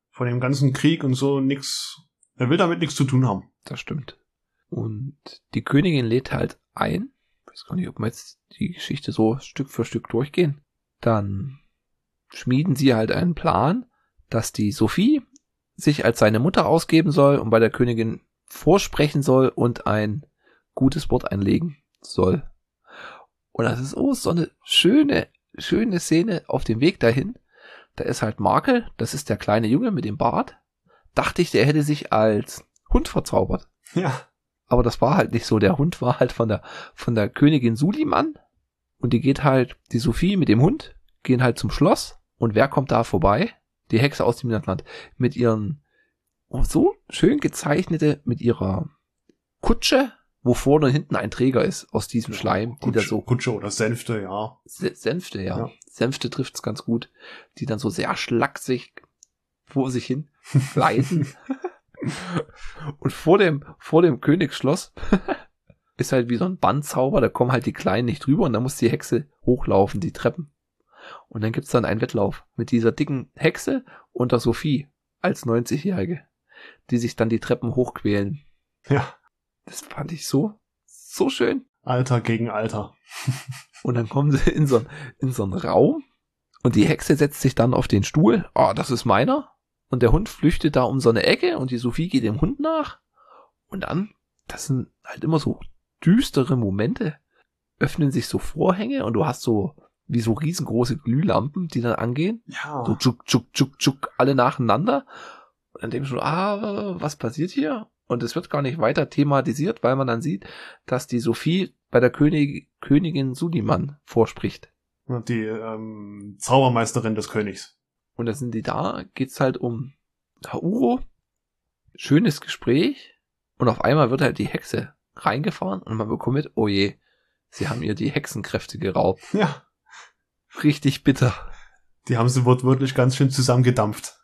von dem ganzen Krieg und so nix, er will damit nichts zu tun haben.
Das stimmt. Und die Königin lädt halt ein. Ich weiß gar nicht, ob wir jetzt die Geschichte so Stück für Stück durchgehen. Dann schmieden sie halt einen Plan, dass die Sophie sich als seine Mutter ausgeben soll und bei der Königin vorsprechen soll und ein gutes Wort einlegen soll. Und das ist oh, so eine schöne, schöne Szene auf dem Weg dahin. Da ist halt Markel, das ist der kleine Junge mit dem Bart. Dachte ich, der hätte sich als Hund verzaubert.
Ja.
Aber das war halt nicht so. Der Hund war halt von der, von der Königin Suliman. Und die geht halt, die Sophie mit dem Hund, gehen halt zum Schloss. Und wer kommt da vorbei? Die Hexe aus dem Land. Mit ihren, so schön gezeichnete, mit ihrer Kutsche, wo vorne und hinten ein Träger ist aus diesem
Ja,
Schleim, die
Kutsche,
da so
Kutsche oder Sänfte, ja.
Sänfte, ja.
Ja.
Sänfte trifft's ganz gut. Die dann so sehr schlaksig vor sich hin gleiten. Und vor dem, vor dem Königsschloss ist halt wie so ein Bandzauber, da kommen halt die Kleinen nicht drüber und da muss die Hexe hochlaufen, die Treppen. Und dann gibt's dann einen Wettlauf mit dieser dicken Hexe und der Sophie als 90-Jährige, die sich dann die Treppen hochquälen.
Ja.
Das fand ich so, so schön.
Alter gegen Alter.
Und dann kommen sie in so, in so einen Raum und die Hexe setzt sich dann auf den Stuhl. Ah, das ist meiner. Und der Hund flüchtet da um so eine Ecke und die Sophie geht dem Hund nach. Und dann, das sind halt immer so düstere Momente, öffnen sich so Vorhänge und du hast so wie so riesengroße Glühlampen, die dann angehen.
Ja.
So tschuk, tschuk, tschuk, tschuk, alle nacheinander. Dann denkst du, ah, was passiert hier? Und es wird gar nicht weiter thematisiert, weil man dann sieht, dass die Sophie bei der König, Königin Suliman vorspricht.
Die ähm, Zaubermeisterin des Königs.
Und dann sind die da, geht's halt um Hauro. Schönes Gespräch. Und auf einmal wird halt die Hexe reingefahren und man bekommt mit, oh je, sie haben ihr die Hexenkräfte geraubt.
Ja.
Richtig bitter.
Die haben sie wortwörtlich ganz schön zusammengedampft.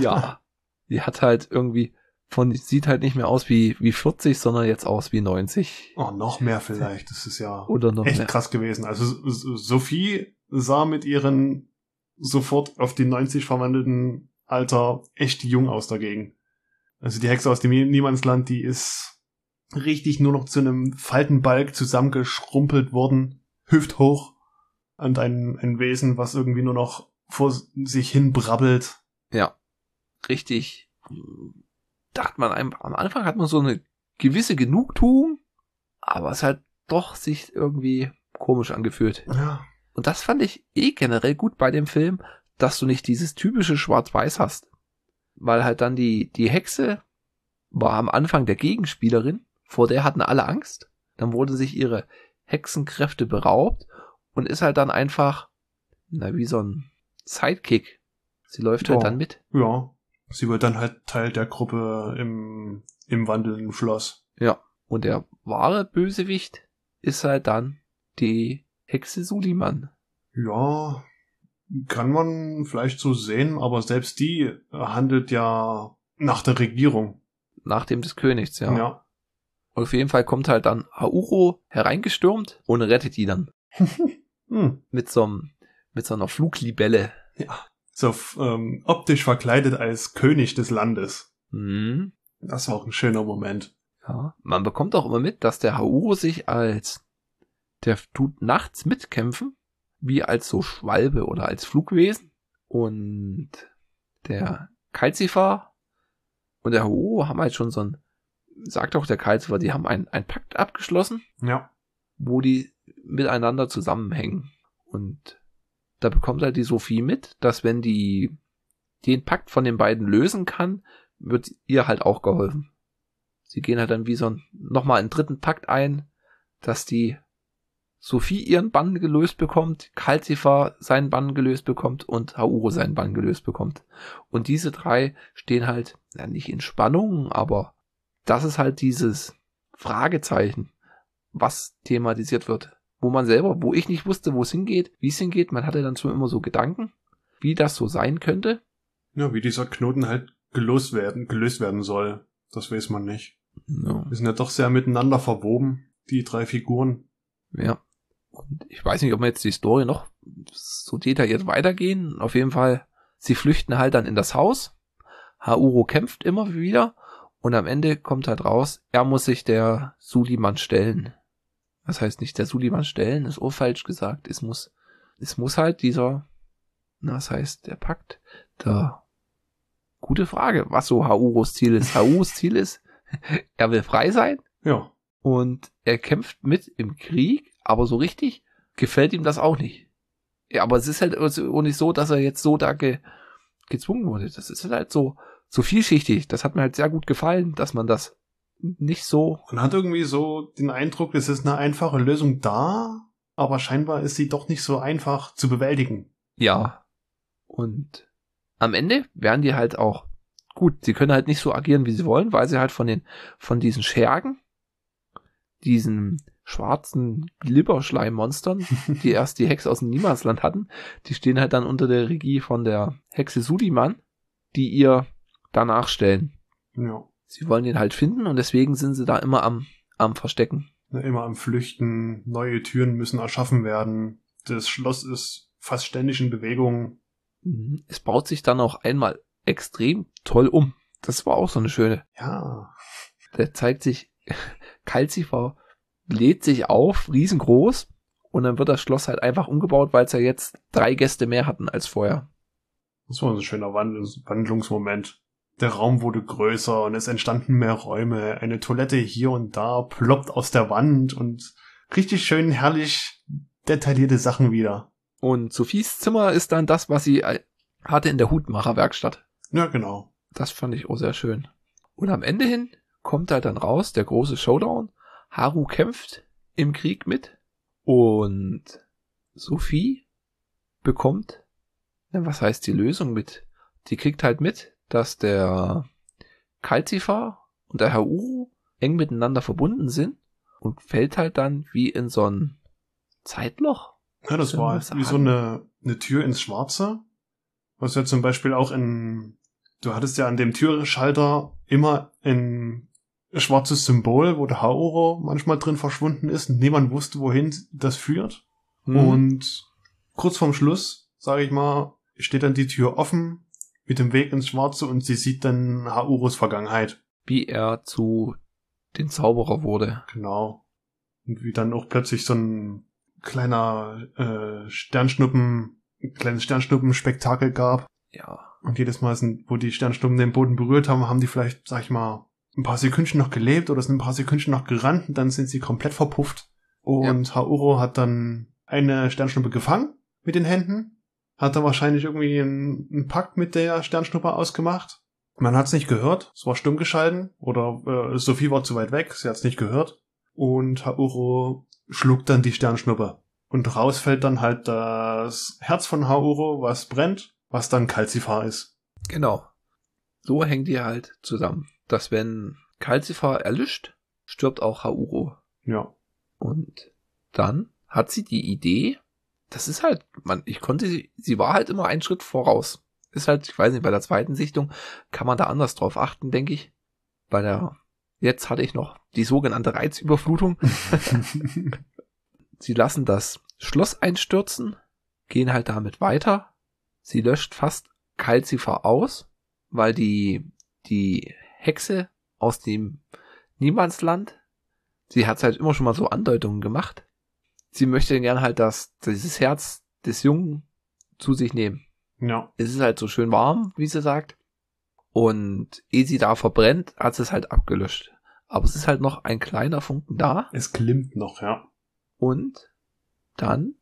Ja. Die hat halt irgendwie von, sieht halt nicht mehr aus wie, wie 40, sondern jetzt aus wie 90.
Oh, noch mehr vielleicht. Das ist ja
Oder noch
echt
mehr.
krass gewesen. Also Sophie sah mit ihren sofort auf die 90 verwandelten Alter echt jung aus dagegen. Also die Hexe aus dem Niemandsland, die ist richtig nur noch zu einem Faltenbalg zusammengeschrumpelt worden, hüfthoch, und ein, ein Wesen, was irgendwie nur noch vor sich hin brabbelt.
Ja. Richtig. hm, Dachte man einem, am Anfang hat man so eine gewisse Genugtuung, aber es hat doch sich irgendwie komisch angefühlt.
Ja.
Und das fand ich eh generell gut bei dem Film, dass du nicht dieses typische Schwarz-Weiß hast. Weil halt dann die, die Hexe war am Anfang der Gegenspielerin, vor der hatten alle Angst. Dann wurde sich ihre Hexenkräfte beraubt und ist halt dann einfach, na, wie so ein Sidekick. Sie läuft halt
Ja.
dann mit.
Ja. Sie wird dann halt Teil der Gruppe im, im wandelnden Schloss.
Ja. Und der wahre Bösewicht ist halt dann die Hexe Suliman.
Ja, kann man vielleicht so sehen, aber selbst die handelt ja nach der Regierung.
Nach dem des Königs, ja.
Ja.
Und auf jeden Fall kommt halt dann Hauro hereingestürmt und rettet die dann
Hm.
mit so, einem, mit so einer Fluglibelle.
So ähm, optisch verkleidet als König des Landes.
Mhm.
Das war auch ein schöner Moment.
Ja. Man bekommt auch immer mit, dass der Hauro sich als, der tut nachts mitkämpfen, wie als so Schwalbe oder als Flugwesen. Und der Kalzifer und der Hauro haben halt schon so ein, sagt auch der Kalzifer, die haben einen, einen Pakt abgeschlossen,
Ja.
wo die miteinander zusammenhängen. Und da bekommt halt die Sophie mit, dass wenn die, den Pakt von den beiden lösen kann, wird ihr halt auch geholfen. Sie gehen halt dann wie so ein, nochmal einen dritten Pakt ein, dass die Sophie ihren Bann gelöst bekommt, Calcifer seinen Bann gelöst bekommt und Hauro seinen Bann gelöst bekommt. Und diese drei stehen halt, ja, nicht in Spannung, aber das ist halt dieses Fragezeichen, was thematisiert wird. Wo man selber, wo ich nicht wusste, wo es hingeht, wie es hingeht, man hatte dann schon immer so Gedanken, wie das so sein könnte.
Ja, wie dieser Knoten halt gelöst werden, gelöst werden soll. Das weiß man nicht.
Ja.
Wir sind ja doch sehr miteinander verwoben, die drei Figuren.
Ja. Und ich weiß nicht, ob wir jetzt die Story noch so detailliert weitergehen. Auf jeden Fall, sie flüchten halt dann in das Haus. Hauro kämpft immer wieder. Und am Ende kommt halt raus, er muss sich der Suliman stellen. Das heißt nicht der Suliman stellen, ist auch falsch gesagt. Es muss, es muss halt dieser, na, das heißt der Pakt, der, gute Frage, was so Hauros Ziel ist. Hauros Ziel ist, er will frei sein
Ja.
und er kämpft mit im Krieg, aber so richtig gefällt ihm das auch nicht. Ja, aber es ist halt auch nicht so, dass er jetzt so da ge, gezwungen wurde. Das ist halt so, so vielschichtig. Das hat mir halt sehr gut gefallen, dass man das nicht so.
Man hat irgendwie so den Eindruck, es ist eine einfache Lösung da, aber scheinbar ist sie doch nicht so einfach zu bewältigen.
Ja. Und am Ende werden die halt auch gut. Sie können halt nicht so agieren, wie sie wollen, weil sie halt von den, von diesen Schergen, diesen schwarzen Glibberschleimmonstern, die erst die Hexe aus dem Niemandsland hatten, die stehen halt dann unter der Regie von der Hexe Suliman, die ihr danach stellen.
Ja.
Sie wollen ihn halt finden und deswegen sind sie da immer am, am Verstecken.
Ne, Immer am Flüchten, neue Türen müssen erschaffen werden. Das Schloss ist fast ständig in Bewegung.
Mhm. Es baut sich dann auch einmal extrem toll um. Das war auch so eine schöne.
Ja.
Der zeigt sich, Calcifer lädt sich auf, riesengroß, und dann wird das Schloss halt einfach umgebaut, weil es ja jetzt drei Gäste mehr hatten als vorher.
Das war ein schöner Wandl- Wandlungsmoment. Der Raum wurde größer und es entstanden mehr Räume. Eine Toilette hier und da ploppt aus der Wand und richtig schön herrlich detaillierte Sachen wieder.
Und Sophies Zimmer ist dann das, was sie äh, hatte in der Hutmacherwerkstatt.
Ja, genau.
Das fand ich auch sehr schön. Und am Ende hin kommt halt dann raus der große Showdown. Haru kämpft im Krieg mit und Sophie bekommt, was heißt die Lösung mit? Die kriegt halt mit, dass der Calcifer und der Hauru eng miteinander verbunden sind und fällt halt dann wie in so ein Zeitloch.
Ja, das war
das
wie so eine, eine Tür ins Schwarze. Was ja zum Beispiel auch in, du hattest ja an dem Türschalter immer ein schwarzes Symbol, wo der Haoro manchmal drin verschwunden ist und niemand wusste, wohin das führt.
Mhm.
Und kurz vorm Schluss, sage ich mal, steht dann die Tür offen mit dem Weg ins Schwarze und sie sieht dann Hauros Vergangenheit.
wie er zu den Zauberer wurde.
Genau. Und wie dann auch plötzlich so ein kleiner äh, Sternschnuppen, ein kleines Sternschnuppenspektakel gab.
Ja.
Und jedes Mal, sind, wo die Sternschnuppen den Boden berührt haben, haben die vielleicht, sag ich mal, ein paar Sekündchen noch gelebt oder sind ein paar Sekündchen noch gerannt und dann sind sie komplett verpufft. Und Hauro hat dann eine Sternschnuppe gefangen mit den Händen, hat dann wahrscheinlich irgendwie einen, einen Pakt mit der Sternschnuppe ausgemacht. Man hat es nicht gehört, es war stumm geschalten oder äh, Sophie war zu weit weg, sie hat es nicht gehört. Und Hauro schlug dann die Sternschnuppe. Und raus fällt dann halt das Herz von Hauro, was brennt, was dann Calcifer ist.
Genau. So hängt die halt zusammen. Dass wenn Calcifer erlischt, stirbt auch Hauro.
Ja.
Und dann hat sie die Idee, das ist halt, man, ich konnte sie, sie war halt immer einen Schritt voraus. Ist halt, ich weiß nicht, bei der zweiten Sichtung kann man da anders drauf achten, denke ich. Bei der, jetzt hatte ich noch die sogenannte Reizüberflutung. Sie lassen das Schloss einstürzen, gehen halt damit weiter. Sie löscht fast Calcifer aus, weil die, die Hexe aus dem Niemandsland, sie hat halt immer schon mal so Andeutungen gemacht. Sie möchte gern halt das, dieses Herz des Jungen zu sich nehmen.
ja.
Es ist halt so schön warm, wie sie sagt. Und ehe sie da verbrennt, hat sie es halt abgelöscht. Aber es ist halt noch ein kleiner Funken da.
Es glimmt noch, ja.
Und dann,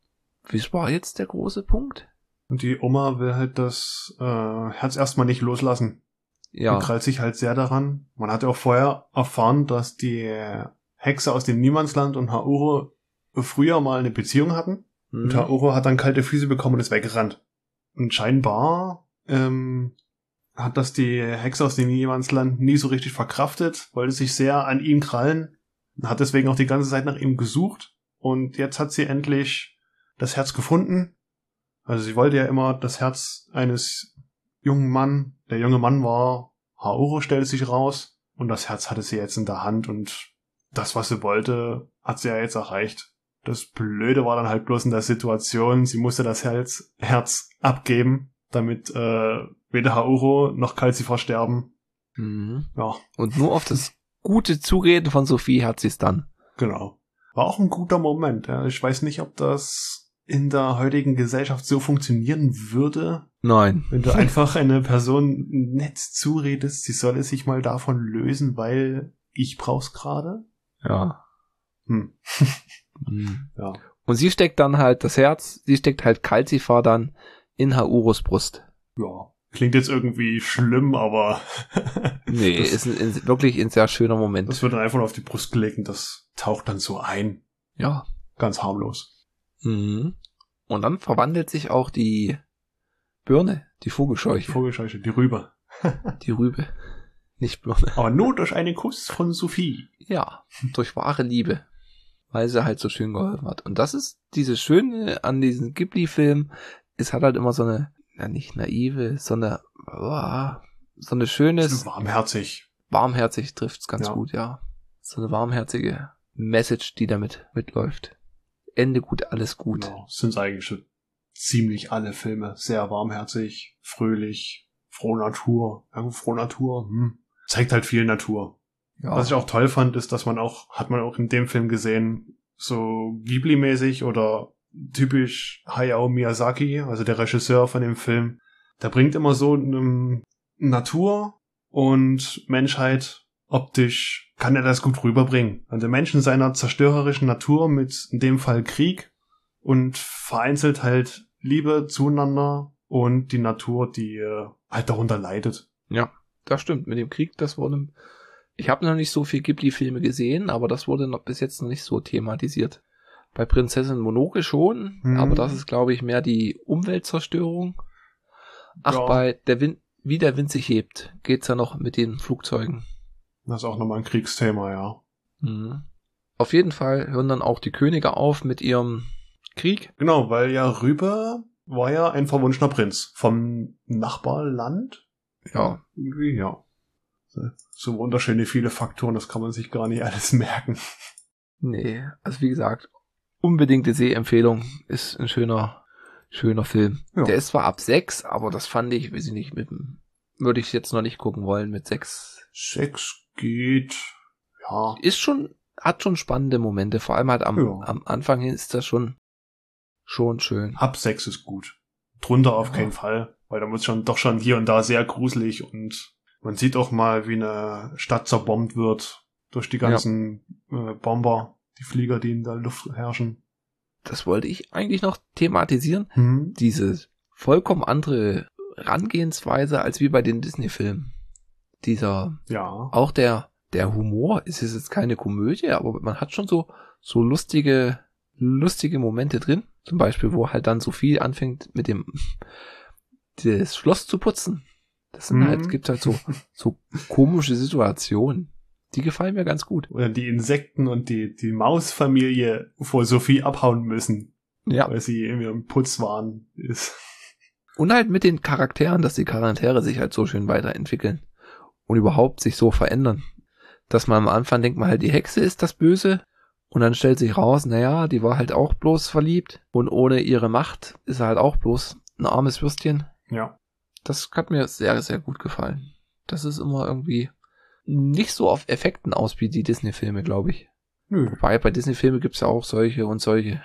wie war jetzt der große Punkt?
Und die Oma will halt das äh, Herz erstmal nicht loslassen.
Ja.
Und krallt sich halt sehr daran. Man hat ja auch vorher erfahren, dass die Hexe aus dem Niemandsland und Hauro früher mal eine Beziehung hatten. Und
Mhm.
Hauro hat dann kalte Füße bekommen und ist weggerannt. Und scheinbar ähm, hat das die Hexe aus dem Niemandsland nie so richtig verkraftet, wollte sich sehr an ihn krallen, hat deswegen auch die ganze Zeit nach ihm gesucht. Und jetzt hat sie endlich das Herz gefunden. Also sie wollte ja immer das Herz eines jungen Mann. Der junge Mann war Hauro, stellt sich raus. Und das Herz hatte sie jetzt in der Hand und das, was sie wollte, hat sie ja jetzt erreicht. Das Blöde war dann halt bloß in der Situation, sie musste das Herz, Herz abgeben, damit äh, weder Hauro noch Calcifer sterben.
Mhm.
Ja,
Und nur auf das gute Zureden von Sophie hat sie es dann.
genau. War auch ein guter Moment. Ja. Ich weiß nicht, ob das in der heutigen Gesellschaft so funktionieren würde,
Nein.
wenn du einfach eine Person nett zuredest, sie solle sich mal davon lösen, weil ich brauch's gerade.
Ja.
Hm.
Mhm.
Ja.
Und sie steckt dann halt das Herz, sie steckt halt Calcifer dann in Hauros Brust.
Ja. Klingt jetzt irgendwie schlimm, aber
Nee, ist ein, ein, wirklich ein sehr schöner Moment.
das wird dann einfach nur auf die Brust gelegt und das taucht dann so ein.
ja.
Ganz harmlos.
Mhm. Und dann verwandelt sich auch die Birne, die Vogelscheuche,
Vogelscheuche, die Rübe.
die Rübe. Nicht Birne.
Aber nur durch einen Kuss von Sophie.
Ja, durch wahre Liebe. Weil sie halt so schön geholfen hat. Und das ist dieses Schöne an diesen Ghibli-Filmen. Es hat halt immer so eine, na nicht naive, sondern oh, so eine schönes,
Warmherzig.
warmherzig trifft's ganz
Ja.
gut, ja. So eine warmherzige Message, die damit mitläuft. Ende gut, alles gut.
Genau. Sind eigentlich schon ziemlich alle Filme. Sehr warmherzig, fröhlich, frohe Natur. Ja, frohe Natur. Hm. Zeigt halt viel Natur.
Ja.
Was ich auch toll fand, ist, dass man auch, hat man auch in dem Film gesehen, so Ghibli-mäßig oder typisch Hayao Miyazaki, also der Regisseur von dem Film, der bringt immer so ähm, Natur und Menschheit optisch kann er das gut rüberbringen. Also Menschen seiner zerstörerischen Natur mit in dem Fall Krieg und vereinzelt halt Liebe zueinander und die Natur, die äh, halt darunter leidet.
Ja, das stimmt. Mit dem Krieg, das wurde. Ich habe noch nicht so viel Ghibli-Filme gesehen, aber das wurde noch bis jetzt noch nicht so thematisiert. Bei Prinzessin Monoke schon,
Mhm.
aber das ist, glaube ich, mehr die Umweltzerstörung. Ach,
Ja.
bei der Wind, wie der Wind sich hebt, geht's ja noch mit den Flugzeugen.
Das ist auch nochmal ein Kriegsthema, ja.
Mhm. Auf jeden Fall hören dann auch die Könige auf mit ihrem Krieg.
Genau, weil ja Rübe war ja ein verwunschener Prinz vom Nachbarland.
Ja,
Irgendwie, ja. So- wunderschöne viele Faktoren, das kann man sich gar nicht alles merken.
nee, also wie gesagt, unbedingte Sehempfehlung ist ein schöner, schöner Film.
Ja.
Der ist zwar ab sechs, aber das fand ich, weiß ich nicht, mit dem, würde ich jetzt noch nicht gucken wollen mit sechs.
Sex geht, ja.
Ist schon, hat schon spannende Momente, vor allem halt am,
Ja.
am Anfang hin ist das schon, schon schön.
Ab Sex ist gut. Drunter auf
Ja.
keinen Fall, weil da muss schon doch schon hier und da sehr gruselig und man sieht auch mal, wie eine Stadt zerbombt wird durch die ganzen äh, Bomber, die Flieger, die in der Luft herrschen.
Das wollte ich eigentlich noch thematisieren.
Hm.
Diese vollkommen andere Herangehensweise als wie bei den Disney-Filmen. Dieser
Ja.
auch der, der Humor ist jetzt keine Komödie, aber man hat schon so, so lustige, lustige Momente drin. Zum Beispiel, wo halt dann Sophie anfängt mit dem, das Schloss zu putzen. Das sind
Mhm.
halt, gibt halt so, so komische Situationen. Die gefallen mir ganz gut.
Oder die Insekten und die, die Mausfamilie vor Sophie abhauen müssen,
Ja.
weil sie in ihrem Putzwahn ist.
Und halt mit den Charakteren, dass die Charaktere sich halt so schön weiterentwickeln. Und überhaupt sich so verändern. Dass man am Anfang denkt man halt, die Hexe ist das Böse. Und dann stellt sich raus, naja, die war halt auch bloß verliebt. Und ohne ihre Macht ist er halt auch bloß ein armes Würstchen.
Ja.
Das hat mir sehr, sehr gut gefallen. Das ist immer irgendwie nicht so auf Effekten aus wie die Disney-Filme, glaube ich.
Nö.
Wobei bei Disney-Filmen gibt's ja auch solche und solche.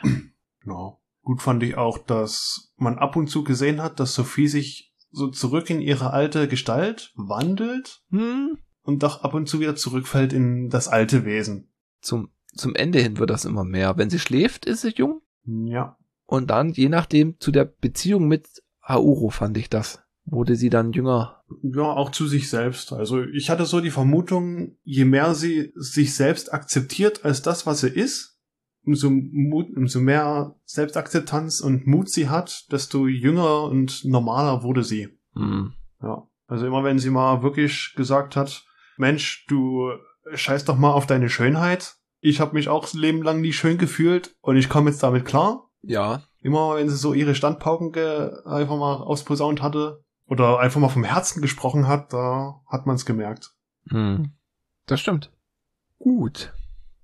Ja. Gut fand ich auch, dass man ab und zu gesehen hat, dass Sophie sich so zurück in ihre alte Gestalt wandelt
Hm,
und doch ab und zu wieder zurückfällt in das alte Wesen.
zum, zum Ende hin wird das immer mehr. Wenn sie schläft, ist sie jung.
Ja.
Und dann, je nachdem, zu der Beziehung mit Hauro fand ich das. Wurde sie dann jünger?
Ja, auch zu sich selbst. Also ich hatte so die Vermutung, je mehr sie sich selbst akzeptiert als das, was sie ist, umso, Mut, umso mehr Selbstakzeptanz und Mut sie hat, desto jünger und normaler wurde sie.
Hm.
Ja. Also immer wenn sie mal wirklich gesagt hat, Mensch, du scheiß doch mal auf deine Schönheit. Ich habe mich auch das Leben lang nie schön gefühlt und ich komme jetzt damit klar.
Ja.
Immer wenn sie so ihre Standpauken einfach mal ausposaunt hatte oder einfach mal vom Herzen gesprochen hat, da hat man es gemerkt.
Hm. Das stimmt. Gut.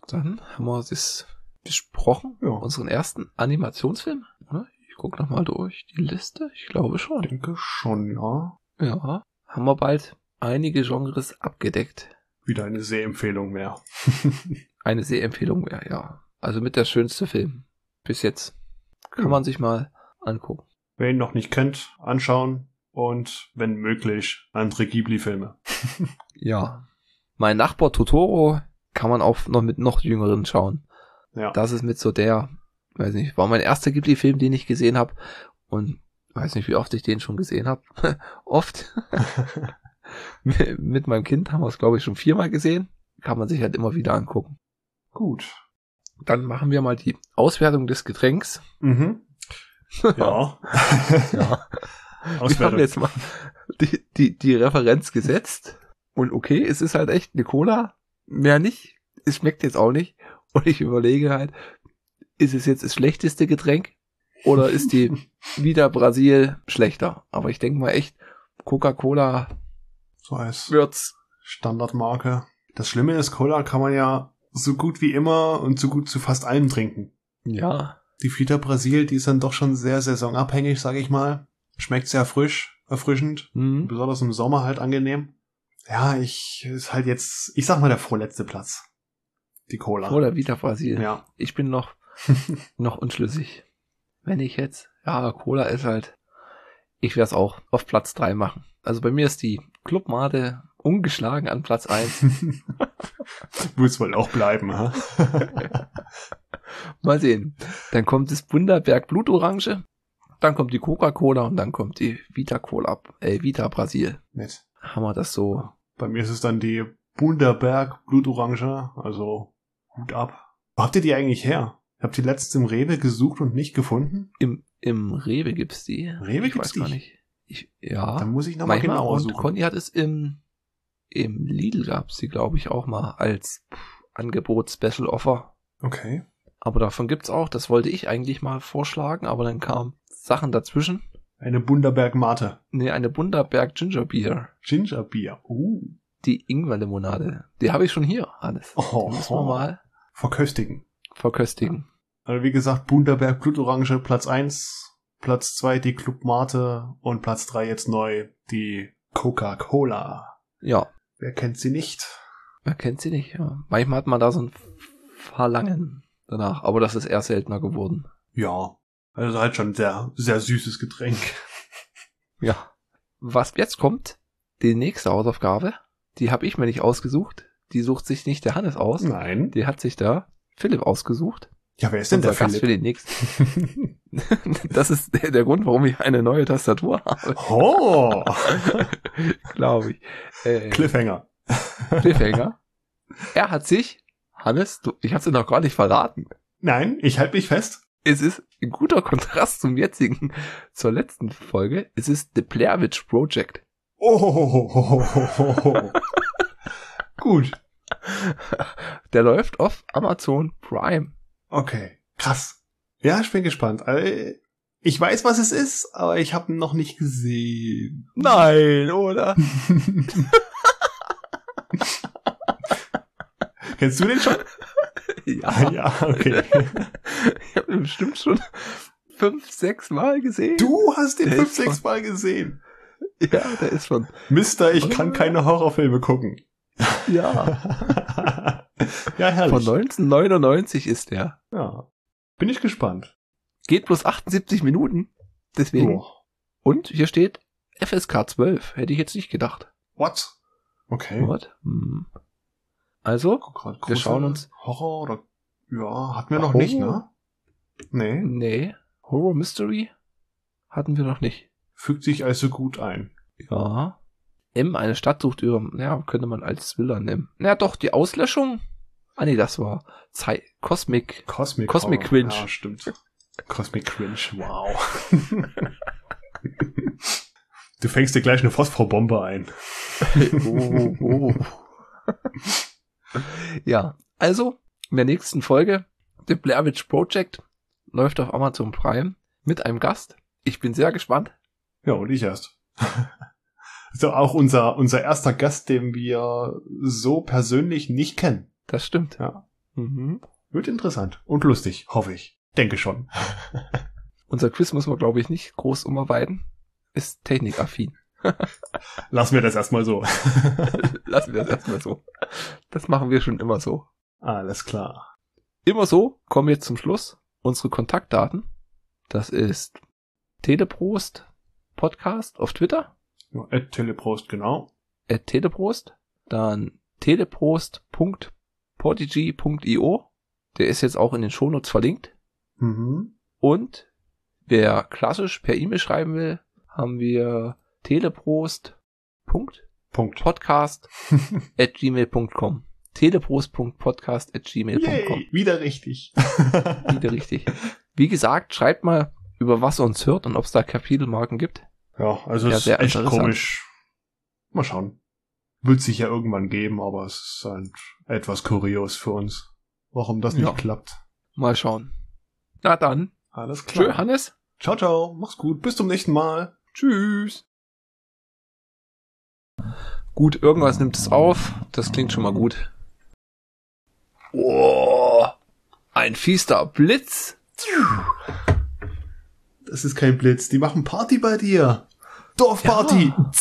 Dann haben wir das besprochen.
Ja.
Unseren ersten Animationsfilm. Oder? Ich gucke nochmal durch die Liste. Ich glaube
Ich
schon.
denke schon, ja.
Ja. Haben wir bald einige Genres abgedeckt.
Wieder eine Sehempfehlung mehr.
Eine Sehempfehlung wäre, ja. Also mit der schönste Film. Bis jetzt. Kann
Ja.
man sich mal angucken.
Wer ihn noch nicht kennt, anschauen und, wenn möglich, andere Ghibli-Filme.
Ja. Mein Nachbar Totoro kann man auch noch mit noch jüngeren schauen.
Ja.
Das ist mit so der, weiß nicht, war mein erster Ghibli-Film, den ich gesehen habe. Und weiß nicht, wie oft ich den schon gesehen habe. oft. mit meinem Kind haben wir es, glaube ich, schon viermal gesehen. Kann man sich halt immer wieder angucken.
Gut.
Dann machen wir mal die Auswertung des Getränks.
Mhm. Ja.
ja. Wir haben
Auswertung.
jetzt mal die, die, die Referenz gesetzt. Und okay, es ist halt echt eine Cola. Mehr nicht. Es schmeckt jetzt auch nicht. Und ich überlege halt, ist es jetzt das schlechteste Getränk? Oder ist die wieder Brasil schlechter? Aber ich denke mal echt, Coca-Cola
So als
wird's.
Standardmarke. Das Schlimme ist, Cola kann man ja so gut wie immer und so gut zu fast allem trinken.
Ja.
Die Vita Brasil, die ist dann doch schon sehr saisonabhängig, sag ich mal. Schmeckt sehr frisch, erfrischend.
Hm.
Besonders im Sommer halt angenehm. Ja, ich, ist halt jetzt, ich sag mal der vorletzte Platz. Die Cola.
Oder wieder Brasil.
Ja.
Ich bin noch, noch unschlüssig. Wenn ich jetzt, ja, Cola ist halt, ich werde es auch auf Platz drei machen. Also bei mir ist die Clubmate ungeschlagen an Platz eins.
Muss wohl auch bleiben, ha?
Mal sehen. Dann kommt das Wunderberg Blutorange, dann kommt die Coca-Cola und dann kommt die Vita Cola, äh, Vita Brasil.
Nett.
Haben wir das so?
Bei mir ist es dann die Bunderberg Blutorange, also Hut ab. Wo habt ihr die eigentlich her? Habt ihr letztens im Rewe gesucht und nicht gefunden?
Im, im Rewe gibt's die.
Rewe
ich
gibt's
weiß gar
die?
nicht. Ich, ja.
Dann muss ich nochmal genauer
und
suchen.
Conny hat es im, im Lidl gab's die, glaube ich, auch mal als Angebot Special Offer.
Okay.
Aber davon gibt's auch, das wollte ich eigentlich mal vorschlagen, aber dann kamen Sachen dazwischen.
Eine Bunderberg Mate.
Nee, eine Bunderberg Ginger Beer.
Gingerbier. Uh.
Die Ingwer-Limonade. Die habe ich schon hier, Hannes.
Oh.
Die müssen wir mal
Verköstigen.
verköstigen.
Also wie gesagt, Bunderberg Blutorange Platz 1, Platz 2 die Club Mate und Platz 3 jetzt neu die Coca-Cola.
Ja,
Wer kennt sie nicht?
wer kennt sie nicht? Ja. Manchmal hat man da so ein Verlangen danach, aber das ist eher seltener geworden.
Ja. Also halt schon sehr, sehr süßes Getränk.
Ja. Was jetzt kommt, die nächste Hausaufgabe, die habe ich mir nicht ausgesucht. Die sucht sich nicht der Hannes aus.
Nein.
Die hat sich da Philipp ausgesucht.
Ja, wer ist denn der
Gast für
Philipp?
die nächste. das ist der, der Grund, warum ich eine neue Tastatur habe,
oh!
glaube ich. Äh,
Cliffhanger.
Cliffhanger. Er hat sich, Hannes, du, ich habe dir noch gar nicht verraten.
Nein, ich halte mich fest.
Es ist ein guter Kontrast zum jetzigen, zur letzten Folge. Es ist The Blair Witch Project.
Oh. Gut.
Der läuft auf Amazon Prime.
Okay. Krass. Ja, ich bin gespannt. Also, Ich weiß, was es ist, aber ich habe ihn noch nicht gesehen.
Nein, oder?
Kennst du den schon?
Ja,
ja, okay.
ich habe ihn bestimmt schon fünf, sechs Mal gesehen.
Du hast den
Der
fünf, sechs Mal gesehen.
Ja, der ist schon.
Mister, ich kann keine Horrorfilme gucken.
Ja.
ja, herrlich.
Von 1999 ist der.
Ja. Bin ich gespannt.
Geht bloß 78 Minuten. Deswegen.
Oh.
Und hier steht FSK 12. Hätte ich jetzt nicht gedacht.
What? Okay.
What? Hm. Also, Wir schauen uns-
Horror oder ja, hatten wir noch
Horror?
nicht, ne? Nee.
nee. Horror Mystery hatten wir noch nicht.
Fügt sich also gut ein.
Ja. M, eine Stadt sucht über, ja, könnte man als Thriller nehmen. Ja, doch, die Auslöschung. Ah, nee, das war Zei Cosmic.
Cosmic,
Cosmic
Horror.
Cringe.
Ja, stimmt. Cosmic Cringe, wow. du fängst dir gleich eine Phosphorbombe ein.
oh, oh. ja, also, in der nächsten Folge, The Blair Witch Project, läuft auf Amazon Prime mit einem Gast. Ich bin sehr gespannt.
Ja, und ich erst. so auch unser, unser erster Gast, den wir so persönlich nicht kennen.
Das stimmt.
Ja.
Mhm.
Wird interessant und lustig, hoffe ich. Denke schon.
Unser Quiz muss man, glaube ich, nicht groß umarbeiten. Ist technikaffin.
Lassen wir das erstmal so.
Lassen wir das erstmal so. Das machen wir schon immer so.
Alles klar.
Immer so kommen wir jetzt zum Schluss. Unsere Kontaktdaten. Das ist Teleprost Podcast auf Twitter.
Ja, at Teleprost, genau.
At Teleprost. Dann teleprost.podigy.io. Der ist jetzt auch in den Shownotes verlinkt.
Mhm.
Und wer klassisch per E-Mail schreiben will, haben wir teleprost.podcast
Punkt.
at gmail.com. teleprost.podcast at gmail.com.
Wieder richtig.
Wieder richtig. Wie gesagt, schreibt mal, über was ihr uns hört und ob es da Kapitelmarken gibt.
ja, also
Ja,
es ist
sehr
echt komisch. Mal schauen. Wird sich ja irgendwann geben, aber es ist halt etwas kurios für uns. Warum das nicht
Ja.
klappt.
Mal schauen. Na dann.
Alles klar.
Tschö, Hannes.
Ciao, ciao. Mach's gut. Bis zum nächsten Mal.
Tschüss. Gut, irgendwas nimmt es auf. Das klingt schon mal gut. Oh, ein fiester Blitz.
Das ist kein Blitz. Die machen Party bei dir. Dorfparty.
Ja.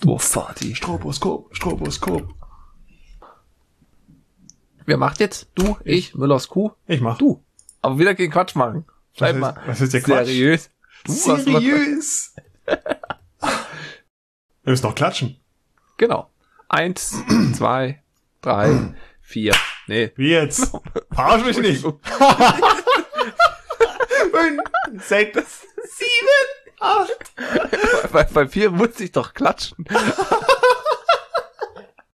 Dorfparty.
Stroboskop, Stroboskop.
Wer macht jetzt? Du, ich, Müllers Kuh.
Ich mach.
Du. Aber wieder keinen Quatsch machen. Bleib
was
mal
ist, was ist der Quatsch?
seriös. Du
Seriös. Wir müssen noch klatschen.
Genau. Eins, zwei, drei, vier. Nee.
Wie jetzt? Verarsch mich nicht. Fünf, sechs, sieben, acht.
Bei, bei vier muss ich doch klatschen.